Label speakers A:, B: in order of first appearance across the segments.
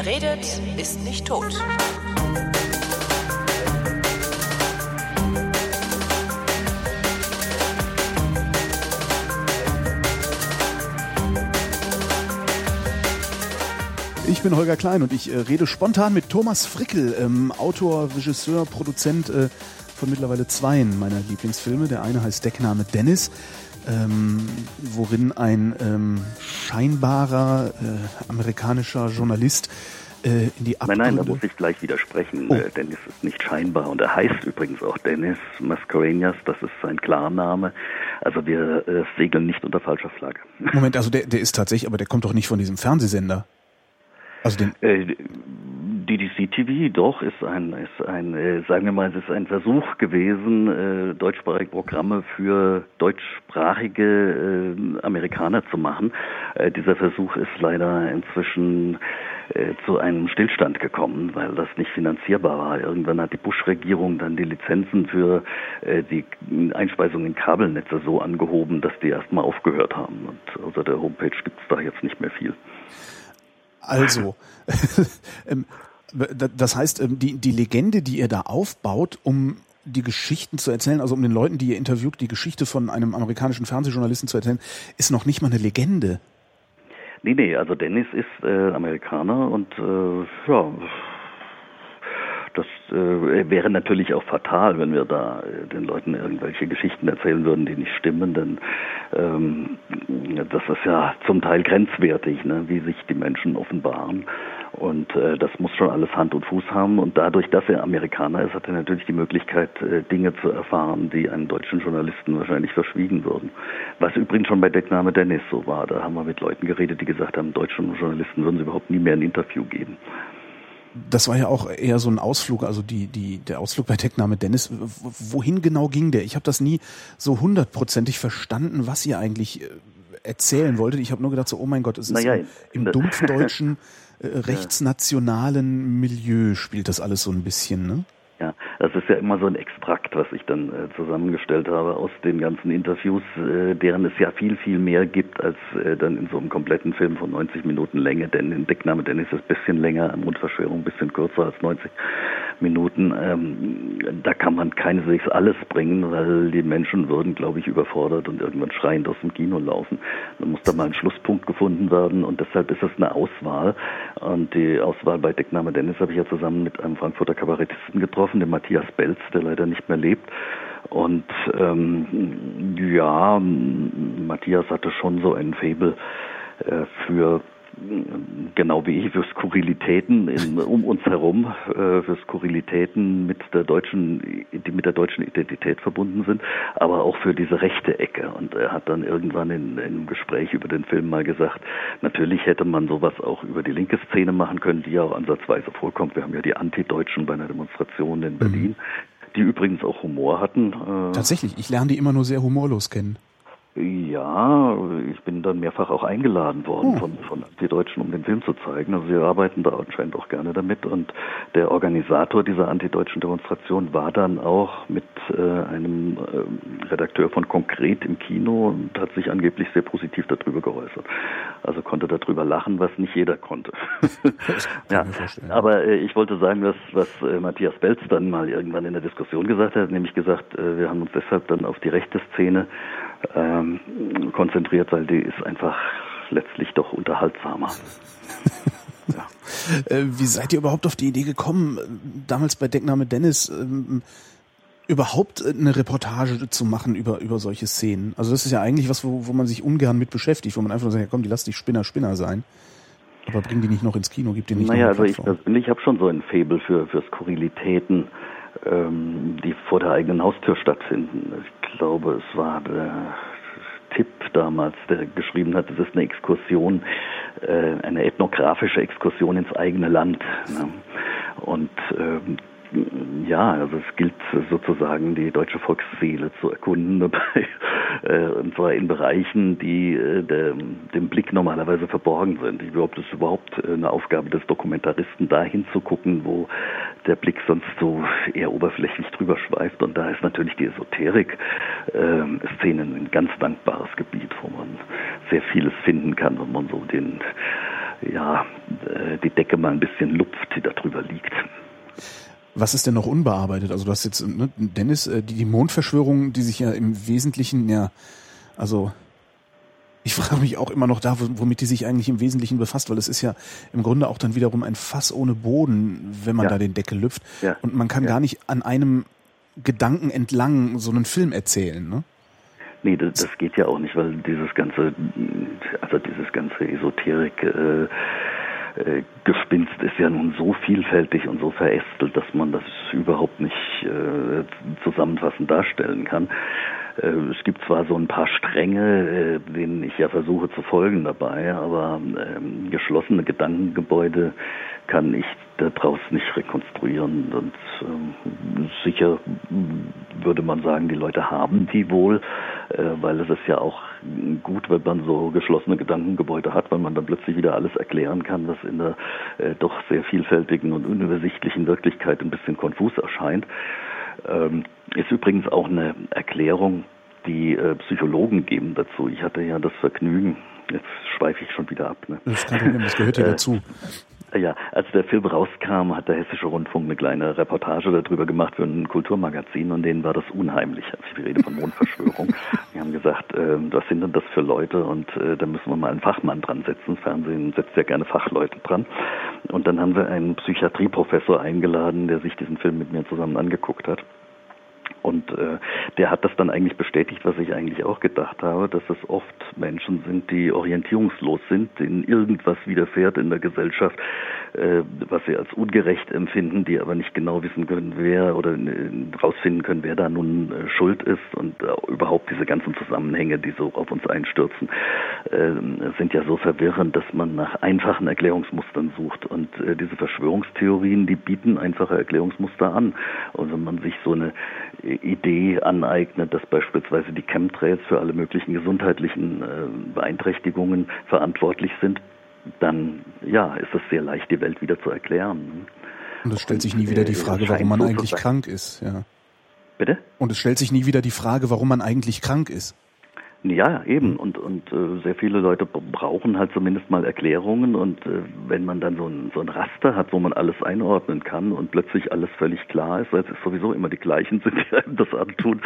A: Wer redet, ist nicht tot.
B: Ich bin Holger Klein und ich äh, rede spontan mit Thomas Frickel, ähm, Autor, Regisseur, Produzent äh, von mittlerweile zweien meiner Lieblingsfilme. Der eine heißt Deckname Dennis, ähm, worin ein ähm, scheinbarer äh, amerikanischer Journalist äh, in die
C: Abgründe... Nein, nein, da muss ich gleich widersprechen. Oh. Äh, Dennis ist nicht scheinbar und er heißt übrigens auch Dennis Mascarenhas, das ist sein Klarname. Also wir äh, segeln nicht unter falscher Flagge.
B: Moment, also der, der ist tatsächlich, aber der kommt doch nicht von diesem Fernsehsender.
C: Also den äh, DDC TV, doch, ist ein, ist ein, äh, sagen wir mal, es ist ein Versuch gewesen, äh, deutschsprachige Programme für deutschsprachige äh, Amerikaner zu machen. Äh, dieser Versuch ist leider inzwischen äh, zu einem Stillstand gekommen, weil das nicht finanzierbar war. Irgendwann hat die Bush-Regierung dann die Lizenzen für äh, die Einspeisung in Kabelnetze so angehoben, dass die erstmal aufgehört haben. Und außer der Homepage gibt es da jetzt nicht mehr viel.
B: Also, ähm, das heißt, ähm, die, die Legende, die ihr da aufbaut, um die Geschichten zu erzählen, also um den Leuten, die ihr interviewt, die Geschichte von einem amerikanischen Fernsehjournalisten zu erzählen, ist noch nicht mal eine Legende.
C: Nee, nee, also Dennis ist äh, Amerikaner und äh, ja, das äh, wäre natürlich auch fatal, wenn wir da äh, den Leuten irgendwelche Geschichten erzählen würden, die nicht stimmen, denn ähm, das ist ja zum Teil grenzwertig, ne, wie sich die Menschen offenbaren. Und äh, das muss schon alles Hand und Fuß haben. Und dadurch, dass er Amerikaner ist, hat er natürlich die Möglichkeit, äh, Dinge zu erfahren, die einem deutschen Journalisten wahrscheinlich verschwiegen würden. Was übrigens schon bei Deckname Dennis so war. Da haben wir mit Leuten geredet, die gesagt haben, deutschen Journalisten würden sie überhaupt nie mehr ein Interview geben
B: das war ja auch eher so ein Ausflug, also die, die, der Ausflug bei Deckname Dennis. Wohin genau ging der? Ich habe das nie so hundertprozentig verstanden, was ihr eigentlich äh, erzählen wolltet. Ich habe nur gedacht so, oh mein Gott, es ist naja, im, im dumpfdeutschen, äh, rechtsnationalen Milieu spielt das alles so ein bisschen, ne?
C: Ja, das ist ja immer so ein Extrakt, was ich dann äh, zusammengestellt habe aus den ganzen Interviews, äh, deren es ja viel, viel mehr gibt als äh, dann in so einem kompletten Film von 90 Minuten Länge. Denn in Deckname Dennis ist es ein bisschen länger, Mundverschwörung ein bisschen kürzer als 90 Minuten. Ähm, da kann man keineswegs alles bringen, weil die Menschen würden, glaube ich, überfordert und irgendwann schreiend aus dem Kino laufen. Dann muss da mal ein Schlusspunkt gefunden werden und deshalb ist es eine Auswahl. Und die Auswahl bei Deckname Dennis habe ich ja zusammen mit einem Frankfurter Kabarettisten getroffen, dem Matthias Belz, der leider nicht mehr lebt. Und ähm, ja, Matthias hatte schon so ein Faible äh, für genau wie ich, für Skurrilitäten in, um uns herum, äh, für Skurrilitäten mit der deutschen, die mit der deutschen Identität verbunden sind, aber auch für diese rechte Ecke. Und er hat dann irgendwann in, in einem Gespräch über den Film mal gesagt, natürlich hätte man sowas auch über die linke Szene machen können, die ja auch ansatzweise vorkommt. Wir haben ja die Antideutschen bei einer Demonstration in Berlin, mhm. die übrigens auch Humor hatten.
B: Äh, Tatsächlich, ich lerne die immer nur sehr humorlos kennen.
C: Ja, ich bin dann mehrfach auch eingeladen worden oh. von, von Antideutschen, um den Film zu zeigen. Also wir arbeiten da anscheinend auch gerne damit. Und der Organisator dieser antideutschen Demonstration war dann auch mit äh, einem äh, Redakteur von Konkret im Kino und hat sich angeblich sehr positiv darüber geäußert. Also konnte darüber lachen, was nicht jeder konnte. ja, aber äh, ich wollte sagen, was, was äh, Matthias Belz dann mal irgendwann in der Diskussion gesagt hat, nämlich gesagt, äh, wir haben uns deshalb dann auf die rechte Szene ähm, konzentriert, weil die ist einfach letztlich doch unterhaltsamer.
B: ja. Äh, wie seid ihr überhaupt auf die Idee gekommen, damals bei Deckname Dennis ähm, überhaupt eine Reportage zu machen über, über solche Szenen? Also das ist ja eigentlich was, wo, wo man sich ungern mit beschäftigt, wo man einfach nur sagt, ja, komm, die lass die Spinner Spinner sein. Aber bring die nicht noch ins Kino, gib die nicht
C: Naja, also ich persönlich habe schon so ein Faible für, für Skurrilitäten ähm, die vor der eigenen Haustür stattfinden. Ich glaube, es war der Tipp damals, der geschrieben hat, es ist eine Exkursion, äh, eine ethnografische Exkursion ins eigene Land. Ne? Und ähm, ja, also es gilt sozusagen die deutsche Volksseele zu erkunden dabei, äh, und zwar in Bereichen, die äh, dem Blick normalerweise verborgen sind. Ich glaube, das ist überhaupt äh, eine Aufgabe des Dokumentaristen, da hinzugucken, wo der Blick sonst so eher oberflächlich drüber schweift. Und da ist natürlich die Esoterik-Szenen ein ganz dankbares Gebiet, wo man sehr vieles finden kann, wenn man so den ja, die Decke mal ein bisschen lupft, die da drüber liegt.
B: Was ist denn noch unbearbeitet? Also du hast jetzt, ne, Dennis, äh, die, die Mondverschwörung, die sich ja im Wesentlichen ja, also ich frage mich auch immer noch da, womit die sich eigentlich im Wesentlichen befasst, weil es ist ja im Grunde auch dann wiederum ein Fass ohne Boden, wenn man ja. da den Deckel lüpft. Ja. Und man kann ja. gar nicht an einem Gedanken entlang so einen Film erzählen, ne?
C: Nee, das, das geht ja auch nicht, weil dieses ganze, also dieses ganze Esoterik, äh, Gespinst ist ja nun so vielfältig und so verästelt, dass man das überhaupt nicht äh, zusammenfassend darstellen kann. Äh, es gibt zwar so ein paar Stränge, äh, denen ich ja versuche zu folgen dabei, aber ähm, geschlossene Gedankengebäude kann ich daraus nicht rekonstruieren. Und ähm, sicher würde man sagen, die Leute haben die wohl, äh, weil es ist ja auch gut, wenn man so geschlossene Gedankengebäude hat, weil man dann plötzlich wieder alles erklären kann, was in der äh, doch sehr vielfältigen und unübersichtlichen Wirklichkeit ein bisschen konfus erscheint. Ähm, ist übrigens auch eine Erklärung, die äh, Psychologen geben dazu. Ich hatte ja das Vergnügen, jetzt schweife ich schon wieder ab. Ne?
B: Das, kann, das gehört ja äh, dazu.
C: Ja, als der Film rauskam, hat der Hessische Rundfunk eine kleine Reportage darüber gemacht für ein Kulturmagazin und denen war das unheimlich. Also ich rede von Mondverschwörung. Die haben gesagt, äh, was sind denn das für Leute und äh, da müssen wir mal einen Fachmann dran setzen. Fernsehen setzt ja gerne Fachleute dran. Und dann haben wir einen Psychiatrieprofessor eingeladen, der sich diesen Film mit mir zusammen angeguckt hat. Und äh, der hat das dann eigentlich bestätigt, was ich eigentlich auch gedacht habe, dass es oft Menschen sind, die orientierungslos sind, denen irgendwas widerfährt in der Gesellschaft, äh, was sie als ungerecht empfinden, die aber nicht genau wissen können, wer oder äh, rausfinden können, wer da nun äh, schuld ist und äh, überhaupt diese ganzen Zusammenhänge, die so auf uns einstürzen, äh, sind ja so verwirrend, dass man nach einfachen Erklärungsmustern sucht. Und äh, diese Verschwörungstheorien, die bieten einfache Erklärungsmuster an. Und wenn man sich so eine Idee aneignet, dass beispielsweise die Chemtrails für alle möglichen gesundheitlichen äh, Beeinträchtigungen verantwortlich sind, dann ja, ist es sehr leicht, die Welt wieder zu erklären.
B: Und es stellt sich nie wieder die Frage, warum man eigentlich krank ist. Ja.
C: Bitte?
B: Und es stellt sich nie wieder die Frage, warum man eigentlich krank ist.
C: Ja, eben. Und, und äh, sehr viele Leute brauchen halt zumindest mal Erklärungen. Und äh, wenn man dann so ein, so ein Raster hat, wo man alles einordnen kann und plötzlich alles völlig klar ist, weil es sowieso immer die gleichen sind, die einem das antun,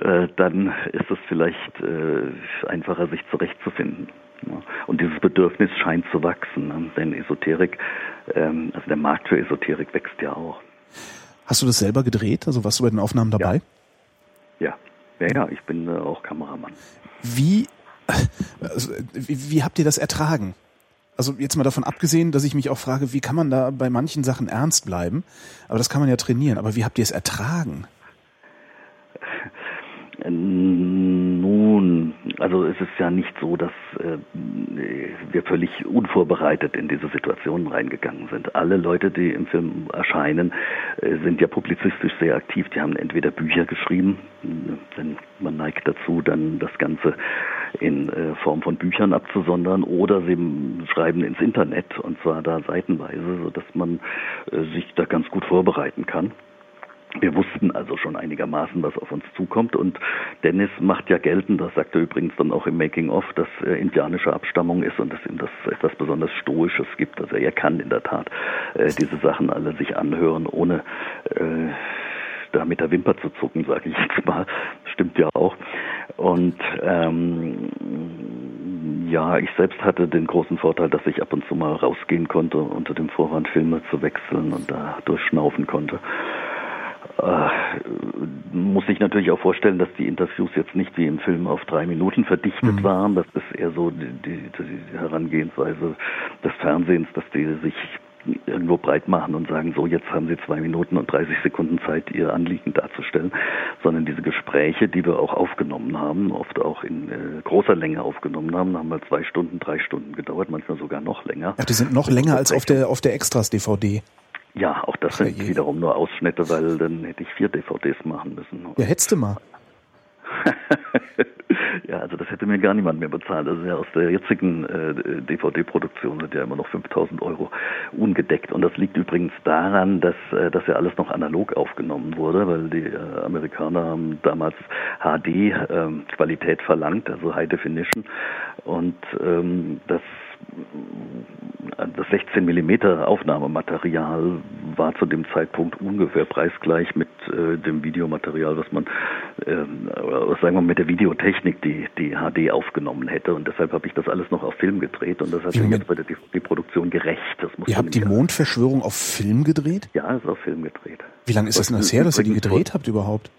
C: äh, dann ist es vielleicht äh, einfacher, sich zurechtzufinden. Ja. Und dieses Bedürfnis scheint zu wachsen. Ne? Denn Esoterik, ähm, also der Markt für Esoterik wächst ja auch.
B: Hast du das selber gedreht? Also warst du bei den Aufnahmen dabei?
C: Ja, ja, ja, ich bin äh, auch Kameramann.
B: Wie, also, wie, wie habt ihr das ertragen? Also jetzt mal davon abgesehen, dass ich mich auch frage, wie kann man da bei manchen Sachen ernst bleiben? Aber das kann man ja trainieren. Aber wie habt ihr es ertragen?
C: Also es ist ja nicht so, dass äh, wir völlig unvorbereitet in diese Situation reingegangen sind. Alle Leute, die im Film erscheinen, äh, sind ja publizistisch sehr aktiv. Die haben entweder Bücher geschrieben, denn man neigt dazu, dann das Ganze in äh, Form von Büchern abzusondern, oder sie schreiben ins Internet und zwar da seitenweise, sodass man äh, sich da ganz gut vorbereiten kann. Wir wussten also schon einigermaßen, was auf uns zukommt. Und Dennis macht ja geltend, das sagt er übrigens dann auch im Making-of, dass er indianischer Abstammung ist und dass ihm das etwas besonders Stoisches gibt. Also er kann in der Tat äh, diese Sachen alle sich anhören, ohne äh, da mit der Wimper zu zucken, sage ich jetzt mal. Stimmt ja auch. Und ähm, ja, ich selbst hatte den großen Vorteil, dass ich ab und zu mal rausgehen konnte, unter dem Vorwand Filme zu wechseln und da durchschnaufen konnte muss ich natürlich auch vorstellen, dass die Interviews jetzt nicht wie im Film auf drei Minuten verdichtet mhm. waren. Das ist eher so die, die, die Herangehensweise des Fernsehens, dass die sich irgendwo breit machen und sagen, so jetzt haben Sie zwei Minuten und 30 Sekunden Zeit, Ihr Anliegen darzustellen, sondern diese Gespräche, die wir auch aufgenommen haben, oft auch in äh, großer Länge aufgenommen haben, haben mal zwei Stunden, drei Stunden gedauert, manchmal sogar noch länger.
B: Ach, die sind noch länger als auf der auf der Extras DVD.
C: Ja, auch das Ach, sind je. wiederum nur Ausschnitte, weil dann hätte ich vier DVDs machen müssen.
B: Ja, hättest du mal.
C: ja, also das hätte mir gar niemand mehr bezahlt. Also ja, aus der jetzigen äh, DVD-Produktion sind ja immer noch 5000 Euro ungedeckt. Und das liegt übrigens daran, dass äh, das ja alles noch analog aufgenommen wurde, weil die äh, Amerikaner haben damals HD-Qualität ähm, verlangt, also High Definition. Und ähm, das das 16 Millimeter Aufnahmematerial war zu dem Zeitpunkt ungefähr preisgleich mit äh, dem Videomaterial, was man, äh, sagen wir mal, mit der Videotechnik, die die HD aufgenommen hätte. Und deshalb habe ich das alles noch auf Film gedreht und das hat sich jetzt bei der die Produktion gerecht. Das
B: muss ihr habt die Mondverschwörung auf Film gedreht?
C: Ja, ist auf Film gedreht.
B: Wie lange ist das denn das her, dass ihr die gedreht habt überhaupt?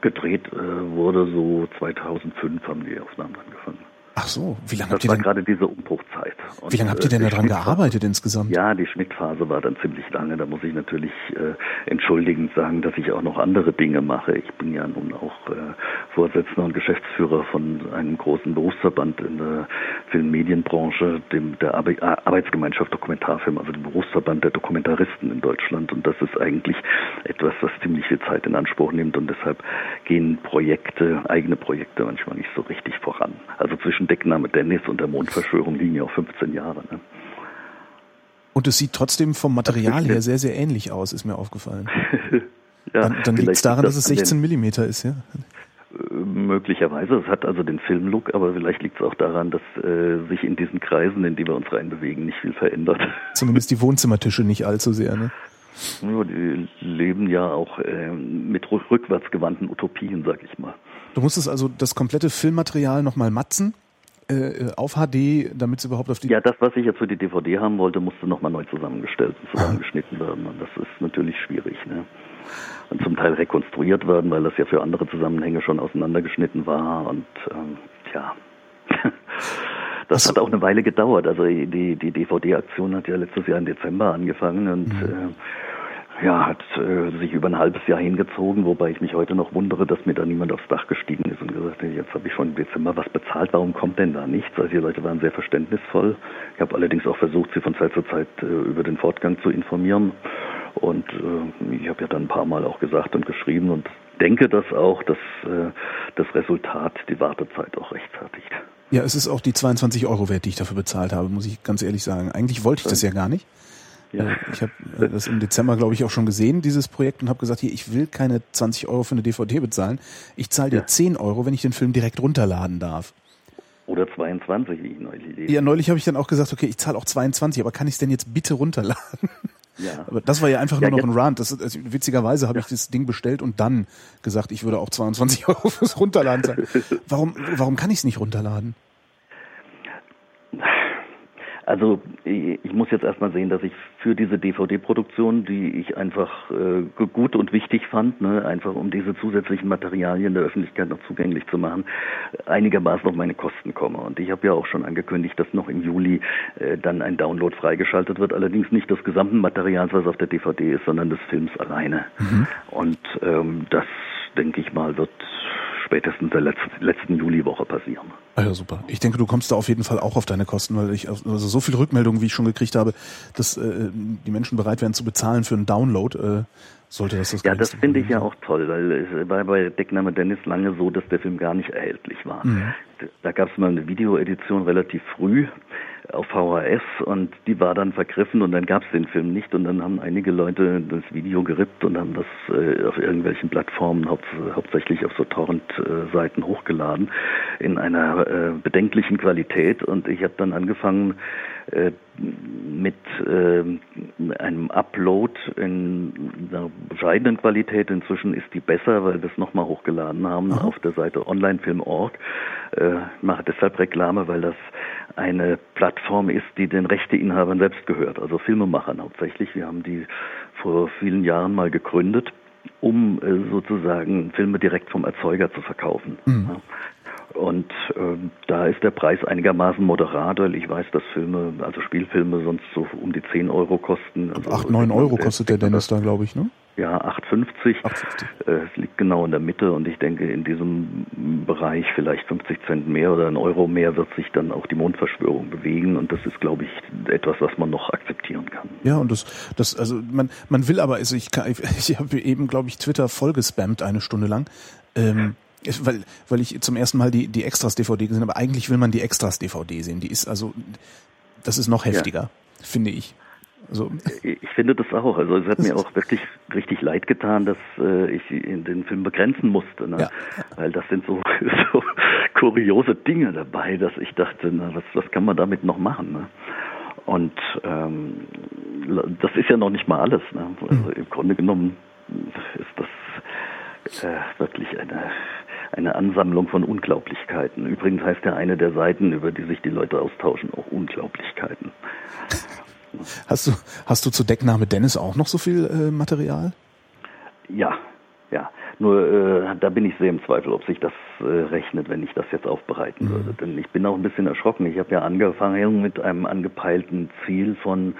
C: Gedreht äh, wurde so 2005 haben die Aufnahmen angefangen.
B: Ach so, wie lange
C: habt
B: ihr
C: denn gerade diese Umbruchzeit?
B: Und wie lange habt ihr denn daran gearbeitet insgesamt?
C: Ja, die Schnittphase war dann ziemlich lange. Da muss ich natürlich äh, entschuldigend sagen, dass ich auch noch andere Dinge mache. Ich bin ja nun auch äh, Vorsitzender und Geschäftsführer von einem großen Berufsverband in der Filmmedienbranche, dem der Ar Arbeitsgemeinschaft Dokumentarfilm, also dem Berufsverband der Dokumentaristen in Deutschland. Und das ist eigentlich etwas, was ziemlich viel Zeit in Anspruch nimmt und deshalb gehen Projekte, eigene Projekte manchmal nicht so richtig voran. Also zwischen zwischen Deckname Dennis und der Mondverschwörung liegen ja auch 15 Jahre. Ne?
B: Und es sieht trotzdem vom Material her sehr, sehr ähnlich aus, ist mir aufgefallen. ja, dann dann liegt es daran, dass es 16 Millimeter ist, ja?
C: Äh, möglicherweise. Es hat also den Filmlook, aber vielleicht liegt es auch daran, dass äh, sich in diesen Kreisen, in die wir uns reinbewegen, nicht viel verändert.
B: Zumindest die Wohnzimmertische nicht allzu sehr, ne?
C: Ja, die leben ja auch äh, mit rückwärtsgewandten Utopien, sag ich mal.
B: Du musstest also das komplette Filmmaterial nochmal matzen äh, auf HD, damit es überhaupt auf die...
C: Ja, das, was ich jetzt für die DVD haben wollte, musste nochmal neu zusammengestellt und zusammengeschnitten werden. Und das ist natürlich schwierig. Ne? Und zum Teil rekonstruiert werden, weil das ja für andere Zusammenhänge schon auseinandergeschnitten war. Und ähm, tja, das hat auch eine Weile gedauert. Also die, die DVD-Aktion hat ja letztes Jahr im Dezember angefangen und mhm. äh, ja, hat äh, sich über ein halbes Jahr hingezogen, wobei ich mich heute noch wundere, dass mir da niemand aufs Dach gestiegen ist und gesagt hat, jetzt habe ich schon im Dezember was bezahlt, warum kommt denn da nichts? Also die Leute waren sehr verständnisvoll. Ich habe allerdings auch versucht, sie von Zeit zu Zeit äh, über den Fortgang zu informieren. Und äh, ich habe ja dann ein paar Mal auch gesagt und geschrieben und denke das auch, dass äh, das Resultat die Wartezeit auch rechtfertigt.
B: Ja, es ist auch die 22 Euro wert, die ich dafür bezahlt habe, muss ich ganz ehrlich sagen. Eigentlich wollte ich das ja gar nicht. Ja. Äh, ich habe äh, das im Dezember, glaube ich, auch schon gesehen, dieses Projekt, und habe gesagt, hier, ich will keine 20 Euro für eine DVD bezahlen. Ich zahle dir ja. 10 Euro, wenn ich den Film direkt runterladen darf.
C: Oder 22, wie ich neulich lese.
B: Ja, neulich habe ich dann auch gesagt, okay, ich zahle auch 22, aber kann ich es denn jetzt bitte runterladen? Ja. Aber das war ja einfach ja, nur noch ein Rant. Das, also, witzigerweise habe ja. ich das Ding bestellt und dann gesagt, ich würde auch 22 Euro fürs Runterladen zahlen. Warum, warum kann ich es nicht runterladen?
C: Also ich muss jetzt erstmal sehen, dass ich für diese DVD-Produktion, die ich einfach äh, gut und wichtig fand, ne, einfach um diese zusätzlichen Materialien der Öffentlichkeit noch zugänglich zu machen, einigermaßen auf meine Kosten komme. Und ich habe ja auch schon angekündigt, dass noch im Juli äh, dann ein Download freigeschaltet wird, allerdings nicht des gesamten Materials, was auf der DVD ist, sondern des Films alleine. Mhm. Und ähm, das, denke ich mal, wird spätestens der letzten, letzten Juliwoche passieren.
B: Ah ja, super. Ich denke, du kommst da auf jeden Fall auch auf deine Kosten, weil ich also so viele Rückmeldungen, wie ich schon gekriegt habe, dass äh, die Menschen bereit wären zu bezahlen für einen Download. Äh, sollte das das
C: Ja, das finde ich ja auch toll, weil es war bei Deckname Dennis lange so, dass der Film gar nicht erhältlich war. Mhm. Da gab es mal eine Videoedition relativ früh auf VHS und die war dann vergriffen und dann gab es den Film nicht und dann haben einige Leute das Video gerippt und haben das äh, auf irgendwelchen Plattformen, haupt, hauptsächlich auf so Torrent-Seiten hochgeladen in einer äh, bedenklichen Qualität und ich habe dann angefangen mit äh, einem Upload in einer bescheidenen Qualität. Inzwischen ist die besser, weil wir es nochmal hochgeladen haben Aha. auf der Seite onlinefilm.org. Äh, mache deshalb Reklame, weil das eine Plattform ist, die den Rechteinhabern selbst gehört, also Filmemachern hauptsächlich. Wir haben die vor vielen Jahren mal gegründet, um äh, sozusagen Filme direkt vom Erzeuger zu verkaufen. Mhm. Und ähm, da ist der Preis einigermaßen moderat, weil ich weiß, dass Filme, also Spielfilme sonst so um die 10 Euro kosten.
B: Also 8, 9 Euro kostet der Dennis da, glaube ich, ne?
C: Ja, 8,50. Äh, es liegt genau in der Mitte und ich denke, in diesem Bereich vielleicht 50 Cent mehr oder ein Euro mehr wird sich dann auch die Mondverschwörung bewegen und das ist, glaube ich, etwas, was man noch akzeptieren kann.
B: Ja, und das, das, also man, man will aber, also ich, kann, ich, ich habe eben, glaube ich, Twitter vollgespammt eine Stunde lang. Ähm, weil, weil ich zum ersten Mal die, die Extras-DVD gesehen habe. Eigentlich will man die Extras-DVD sehen. Die ist also, das ist noch heftiger, ja. finde ich.
C: Also, ich finde das auch. Also es hat mir auch wirklich richtig leid getan, dass äh, ich in den Film begrenzen musste. Ne? Ja. Weil das sind so, so kuriose Dinge dabei, dass ich dachte, na, was, was kann man damit noch machen? Ne? Und ähm, das ist ja noch nicht mal alles. Ne? Also hm. Im Grunde genommen ist das äh, wirklich eine eine Ansammlung von Unglaublichkeiten. Übrigens heißt ja eine der Seiten, über die sich die Leute austauschen, auch Unglaublichkeiten.
B: Hast du, hast du zur Deckname Dennis auch noch so viel äh, Material?
C: Ja, ja. Nur äh, da bin ich sehr im Zweifel, ob sich das äh, rechnet, wenn ich das jetzt aufbereiten mhm. würde. Denn ich bin auch ein bisschen erschrocken. Ich habe ja angefangen mit einem angepeilten Ziel von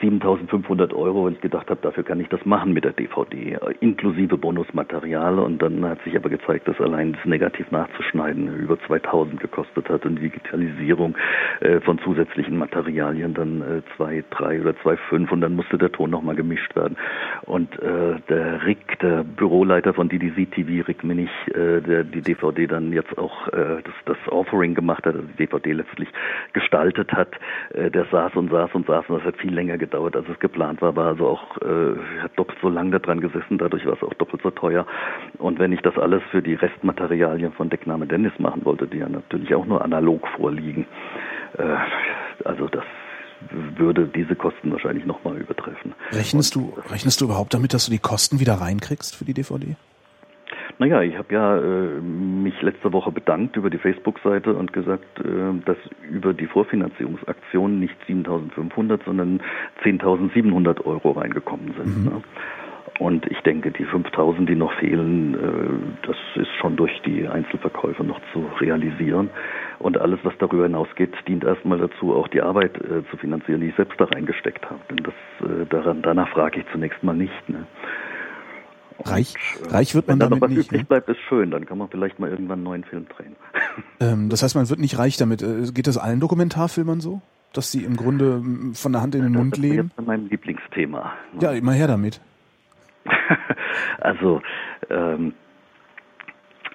C: 7500 Euro und ich gedacht habe, dafür kann ich das machen mit der DVD, inklusive Bonusmaterial. Und dann hat sich aber gezeigt, dass allein das Negativ nachzuschneiden über 2000 gekostet hat und die Digitalisierung äh, von zusätzlichen Materialien dann äh, 2, 3 oder 2,5 und dann musste der Ton nochmal gemischt werden. Und äh, der Rick, der Büroleiter von DDC TV, Rick Minich, äh, der die DVD dann jetzt auch äh, das, das Offering gemacht hat, also die DVD letztlich gestaltet hat, äh, der saß und saß und saß und das hat viel länger gedauert, als es geplant war, war also auch, äh, hat doppelt so lange dran gesessen, dadurch war es auch doppelt so teuer. Und wenn ich das alles für die Restmaterialien von Deckname Dennis machen wollte, die ja natürlich auch nur analog vorliegen, äh, also das würde diese Kosten wahrscheinlich nochmal übertreffen.
B: Rechnest du, rechnest du überhaupt damit, dass du die Kosten wieder reinkriegst für die DVD?
C: Naja, ich habe ja äh, mich letzte Woche bedankt über die Facebook-Seite und gesagt, äh, dass über die Vorfinanzierungsaktion nicht 7.500, sondern 10.700 Euro reingekommen sind. Mhm. Ne? Und ich denke, die 5000, die noch fehlen, äh, das ist schon durch die Einzelverkäufe noch zu realisieren. Und alles, was darüber hinausgeht, dient erstmal dazu, auch die Arbeit äh, zu finanzieren, die ich selbst da reingesteckt habe. Denn das, äh, daran, danach frage ich zunächst mal nicht. Ne?
B: Reich, reich wird man
C: Wenn
B: damit
C: noch was
B: nicht.
C: übrig ne? bleibt, ist schön. Dann kann man vielleicht mal irgendwann einen neuen Film drehen.
B: Ähm, das heißt, man wird nicht reich damit. Äh, geht das allen Dokumentarfilmern so? Dass sie im Grunde von der Hand in den
C: das
B: Mund leben?
C: Das ist mein Lieblingsthema.
B: Ja, immer her damit.
C: also, ähm,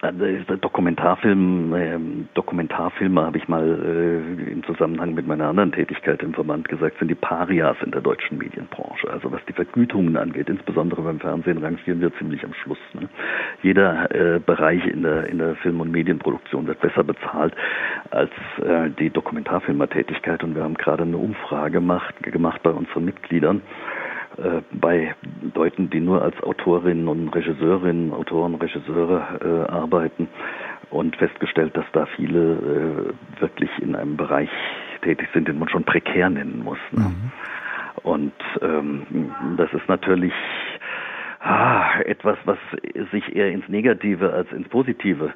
C: Dokumentarfilm, ähm, Dokumentarfilme habe ich mal äh, im Zusammenhang mit meiner anderen Tätigkeit im Verband gesagt, sind die Parias in der deutschen Medienbranche. Also was die Vergütungen angeht, insbesondere beim Fernsehen, rangieren wir ziemlich am Schluss. Ne? Jeder äh, Bereich in der in der Film- und Medienproduktion wird besser bezahlt als äh, die Dokumentarfilmertätigkeit. Und wir haben gerade eine Umfrage gemacht, gemacht bei unseren Mitgliedern äh, bei Leuten, die nur als Autorinnen und Regisseurinnen, Autoren, Regisseure äh, arbeiten und festgestellt, dass da viele äh, wirklich in einem Bereich tätig sind, den man schon prekär nennen muss. Ne? Mhm. Und ähm, das ist natürlich ah, etwas, was sich eher ins Negative als ins Positive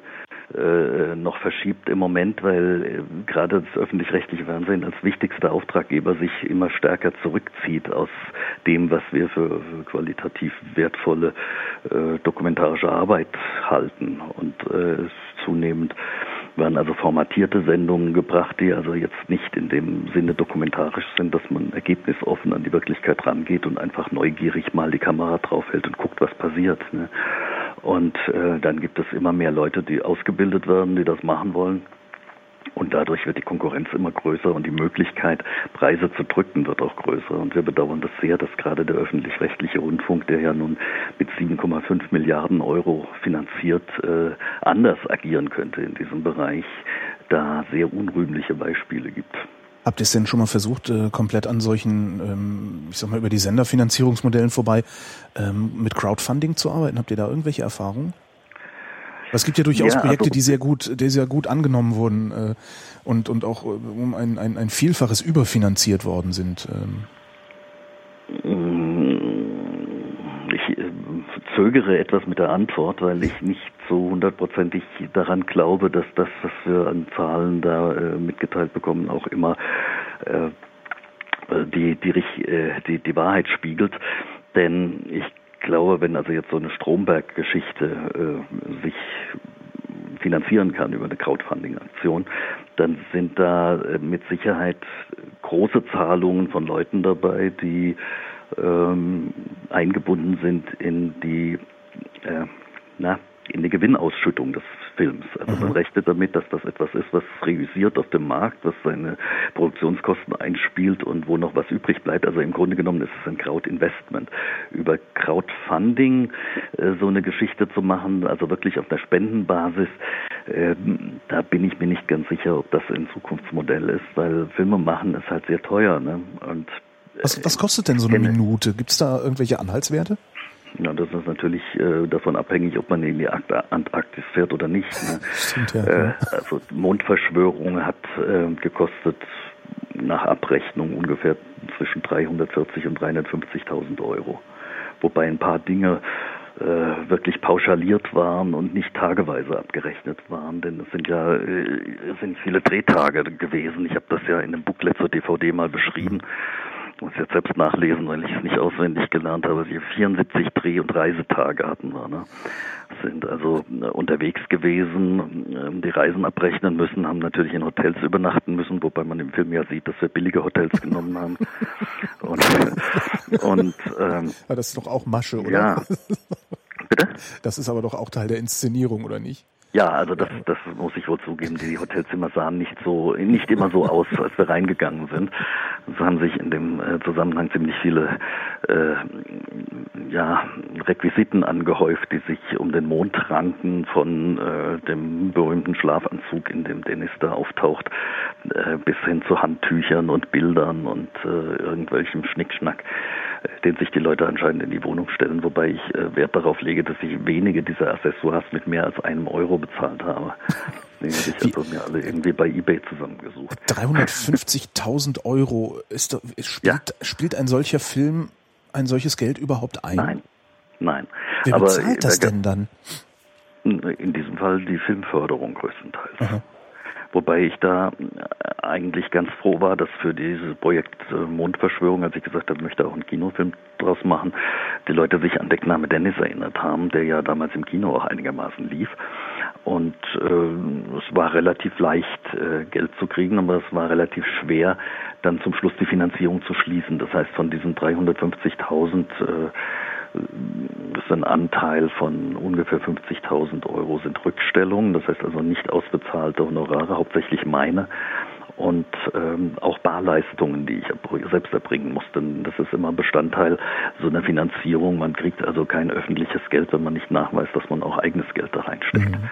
C: äh, noch verschiebt im Moment, weil äh, gerade das öffentlich-rechtliche Fernsehen als wichtigster Auftraggeber sich immer stärker zurückzieht aus dem, was wir für, qualitativ wertvolle äh, dokumentarische Arbeit halten. Und äh, zunehmend werden also formatierte Sendungen gebracht, die also jetzt nicht in dem Sinne dokumentarisch sind, dass man ergebnisoffen an die Wirklichkeit rangeht und einfach neugierig mal die Kamera draufhält und guckt, was passiert. Ne? Und äh, dann gibt es immer mehr Leute, die ausgebildet werden, die das machen wollen. Und dadurch wird die Konkurrenz immer größer und die Möglichkeit, Preise zu drücken, wird auch größer. Und wir bedauern das sehr, dass gerade der öffentlich-rechtliche Rundfunk, der ja nun mit 7,5 Milliarden Euro finanziert, äh, anders agieren könnte in diesem Bereich, da sehr unrühmliche Beispiele gibt.
B: Habt ihr es denn schon mal versucht, äh, komplett an solchen, ähm, ich sag mal, über die Senderfinanzierungsmodellen vorbei ähm, mit Crowdfunding zu arbeiten? Habt ihr da irgendwelche Erfahrungen? Es gibt ja durchaus ja, Projekte, also, die sehr gut, die sehr gut angenommen wurden äh, und, und auch um ein, ein, ein Vielfaches überfinanziert worden sind. Ähm.
C: Ich äh, zögere etwas mit der Antwort, weil ich nicht so hundertprozentig daran glaube, dass das, was wir an Zahlen da äh, mitgeteilt bekommen, auch immer äh, die, die, äh, die, die Wahrheit spiegelt. Denn ich glaube, wenn also jetzt so eine Stromberg-Geschichte äh, sich finanzieren kann über eine Crowdfunding-Aktion, dann sind da äh, mit Sicherheit große Zahlungen von Leuten dabei, die ähm, eingebunden sind in die äh, na, in die Gewinnausschüttung. Des Films. Also mhm. man rechnet damit, dass das etwas ist, was realisiert auf dem Markt, was seine Produktionskosten einspielt und wo noch was übrig bleibt. Also im Grunde genommen ist es ein Crowd-Investment. Über Crowdfunding äh, so eine Geschichte zu machen, also wirklich auf der Spendenbasis, äh, da bin ich mir nicht ganz sicher, ob das ein Zukunftsmodell ist, weil Filme machen ist halt sehr teuer. Ne? Und
B: was, was kostet denn so eine Minute? Gibt es da irgendwelche Anhaltswerte?
C: Ja, das ist natürlich äh, davon abhängig, ob man in die Antarktis fährt oder nicht. Ne? Stimmt, ja. Äh, also Mondverschwörung hat äh, gekostet nach Abrechnung ungefähr zwischen 340 und 350.000 Euro. Wobei ein paar Dinge äh, wirklich pauschaliert waren und nicht tageweise abgerechnet waren, denn es sind ja äh, es sind viele Drehtage gewesen. Ich habe das ja in einem Booklet zur DVD mal beschrieben. Ich muss jetzt selbst nachlesen, weil ich es nicht auswendig gelernt habe. Die 74 Dreh- und Reisetage hatten wir. Ne? Sind also äh, unterwegs gewesen, ähm, die Reisen abrechnen müssen, haben natürlich in Hotels übernachten müssen, wobei man im Film ja sieht, dass wir billige Hotels genommen haben.
B: Und, und ähm, ja, das ist doch auch Masche, oder?
C: Ja.
B: Bitte? Das ist aber doch auch Teil der Inszenierung, oder nicht?
C: Ja, also das, das muss ich wohl zugeben. Die Hotelzimmer sahen nicht so, nicht immer so aus, als wir reingegangen sind. Es haben sich in dem äh, Zusammenhang ziemlich viele äh, ja, Requisiten angehäuft, die sich um den Mond ranken, von äh, dem berühmten Schlafanzug, in dem Dennis da auftaucht, äh, bis hin zu Handtüchern und Bildern und äh, irgendwelchem Schnickschnack den sich die Leute anscheinend in die Wohnung stellen, wobei ich äh, Wert darauf lege, dass ich wenige dieser Accessoires mit mehr als einem Euro bezahlt habe. Die habe ich also mir alle irgendwie bei eBay zusammengesucht.
B: 350.000 Euro ist, spielt, ja. spielt ein solcher Film ein solches Geld überhaupt ein?
C: Nein, nein.
B: Wer
C: Aber
B: bezahlt das denn dann?
C: In diesem Fall die Filmförderung größtenteils. Aha. Wobei ich da äh, eigentlich ganz froh war, dass für dieses Projekt äh, Mondverschwörung, als ich gesagt habe, ich möchte auch einen Kinofilm draus machen, die Leute sich an Deckname Dennis erinnert haben, der ja damals im Kino auch einigermaßen lief. Und äh, es war relativ leicht, äh, Geld zu kriegen, aber es war relativ schwer, dann zum Schluss die Finanzierung zu schließen. Das heißt, von diesen 350.000 äh, ist ein Anteil von ungefähr 50.000 Euro sind Rückstellungen, das heißt also nicht ausbezahlte Honorare, hauptsächlich meine und ähm, auch Barleistungen, die ich selbst erbringen muss. Denn das ist immer Bestandteil so einer Finanzierung. Man kriegt also kein öffentliches Geld, wenn man nicht nachweist, dass man auch eigenes Geld da reinsteckt. Mhm.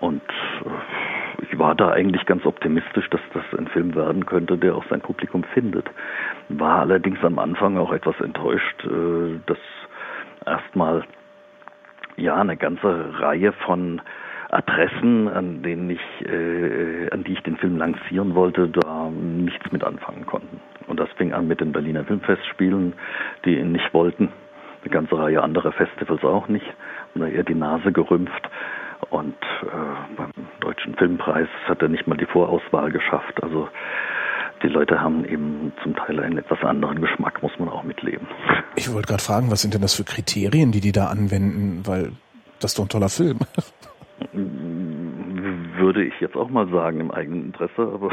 C: Und äh, ich war da eigentlich ganz optimistisch, dass das ein Film werden könnte, der auch sein Publikum findet. War allerdings am Anfang auch etwas enttäuscht, äh, dass erstmal ja eine ganze Reihe von Adressen, an denen ich, äh, an die ich den Film lancieren wollte, da nichts mit anfangen konnten. Und das fing an mit den Berliner Filmfestspielen, die ihn nicht wollten. Eine ganze Reihe anderer Festivals auch nicht. Und da eher die Nase gerümpft. Und äh, beim Deutschen Filmpreis hat er nicht mal die Vorauswahl geschafft. Also die Leute haben eben zum Teil einen etwas anderen Geschmack, muss man auch mitleben.
B: Ich wollte gerade fragen, was sind denn das für Kriterien, die die da anwenden? Weil das ist doch ein toller Film.
C: Würde ich jetzt auch mal sagen im eigenen Interesse, aber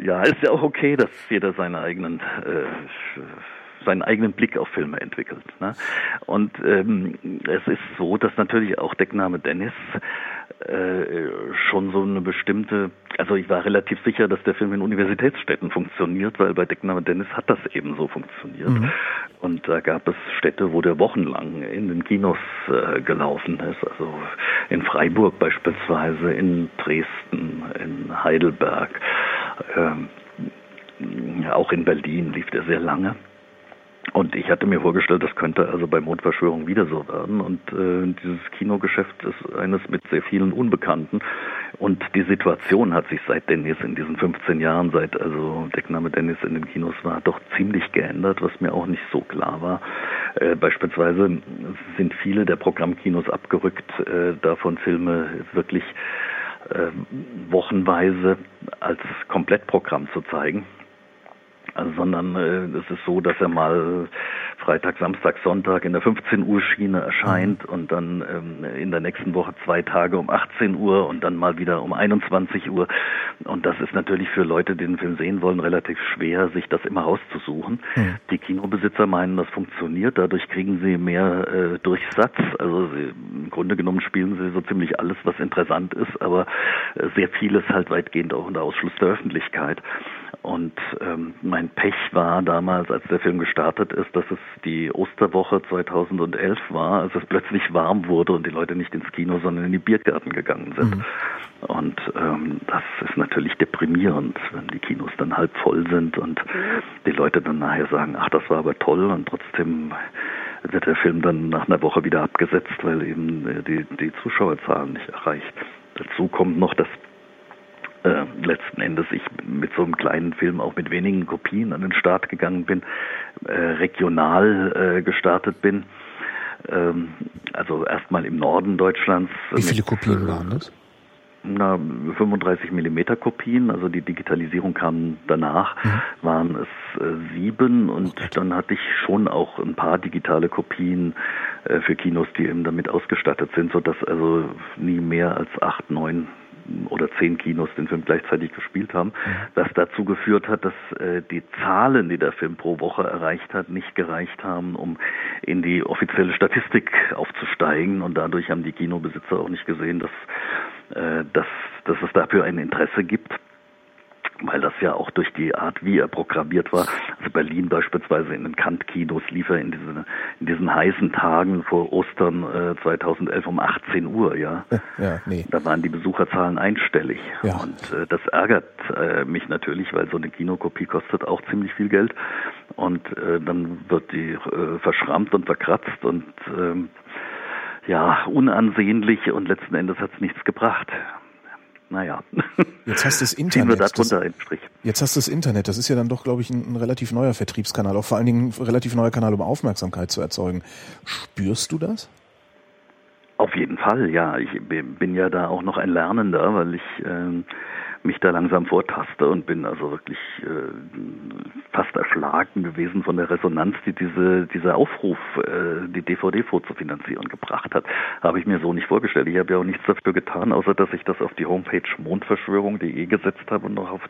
C: ja, ist ja auch okay, dass jeder seine eigenen äh, seinen eigenen Blick auf Filme entwickelt. Ne? Und ähm, es ist so, dass natürlich auch Deckname Dennis äh, schon so eine bestimmte, also ich war relativ sicher, dass der Film in Universitätsstädten funktioniert, weil bei Deckname Dennis hat das eben so funktioniert. Mhm. Und da gab es Städte, wo der wochenlang in den Kinos äh, gelaufen ist, also in Freiburg beispielsweise, in Dresden, in Heidelberg, ähm, auch in Berlin lief der sehr lange. Und ich hatte mir vorgestellt, das könnte also bei Mondverschwörung wieder so werden. Und äh, dieses Kinogeschäft ist eines mit sehr vielen Unbekannten. Und die Situation hat sich seit Dennis in diesen 15 Jahren, seit also Deckname Dennis in den Kinos war, doch ziemlich geändert, was mir auch nicht so klar war. Äh, beispielsweise sind viele der Programmkinos abgerückt, äh, davon Filme wirklich äh, wochenweise als Komplettprogramm zu zeigen also, sondern äh, es ist so, dass er mal Freitag, Samstag, Sonntag in der 15 Uhr Schiene erscheint mhm. und dann ähm, in der nächsten Woche zwei Tage um 18 Uhr und dann mal wieder um 21 Uhr. Und das ist natürlich für Leute, die den Film sehen wollen, relativ schwer, sich das immer rauszusuchen. Mhm. Die Kinobesitzer meinen, das funktioniert. Dadurch kriegen sie mehr äh, Durchsatz. Also sie, im Grunde genommen spielen sie so ziemlich alles, was interessant ist, aber äh, sehr vieles halt weitgehend auch unter Ausschluss der Öffentlichkeit. Und ähm, mein Pech war damals, als der Film gestartet ist, dass es die Osterwoche 2011 war, als es plötzlich warm wurde und die Leute nicht ins Kino, sondern in die Biergärten gegangen sind. Mhm. Und ähm, das ist natürlich deprimierend, wenn die Kinos dann halb voll sind und die Leute dann nachher sagen, ach, das war aber toll und trotzdem wird der Film dann nach einer Woche wieder abgesetzt, weil eben äh, die, die Zuschauerzahlen nicht erreicht. Dazu kommt noch, dass äh, letzten Endes ich mit so einem kleinen Film auch mit wenigen Kopien an den Start gegangen bin, äh, regional äh, gestartet bin. Ähm, also erstmal im Norden Deutschlands.
B: Wie viele Kopien waren das?
C: Na, 35 Millimeter Kopien, also die Digitalisierung kam danach, mhm. waren es äh, sieben und okay. dann hatte ich schon auch ein paar digitale Kopien äh, für Kinos, die eben damit ausgestattet sind, sodass also nie mehr als acht, neun oder zehn Kinos den Film gleichzeitig gespielt haben, mhm. was dazu geführt hat, dass äh, die Zahlen, die der Film pro Woche erreicht hat, nicht gereicht haben, um in die offizielle Statistik aufzusteigen. Und dadurch haben die Kinobesitzer auch nicht gesehen, dass, äh, dass, dass es dafür ein Interesse gibt weil das ja auch durch die Art, wie er programmiert war. Also Berlin beispielsweise in den Kant-Kinos lief er in, diese, in diesen heißen Tagen vor Ostern äh, 2011 um 18 Uhr, ja. ja nee. Da waren die Besucherzahlen einstellig. Ja. Und äh, das ärgert äh, mich natürlich, weil so eine Kinokopie kostet auch ziemlich viel Geld. Und äh, dann wird die äh, verschrammt und verkratzt und ähm, ja, unansehnlich und letzten Endes hat es nichts gebracht naja.
B: Jetzt hast du das Internet. Das, jetzt hast du das Internet. Das ist ja dann doch, glaube ich, ein, ein, relativ neuer Vertriebskanal, auch vor allen Dingen ein relativ neuer Kanal, um Aufmerksamkeit zu erzeugen. Spürst du das?
C: Auf jeden Fall, ja. Ich bin ja da auch noch ein Lernender, weil ich ähm, mich da langsam vortaste und bin also wirklich äh, fast erschlagen gewesen von der Resonanz, die diese, dieser Aufruf, äh, die DVD vorzufinanzieren, gebracht hat. Habe ich mir so nicht vorgestellt. Ich habe ja auch nichts dafür getan, außer dass ich das auf die Homepage mondverschwörung.de gesetzt habe und noch auf,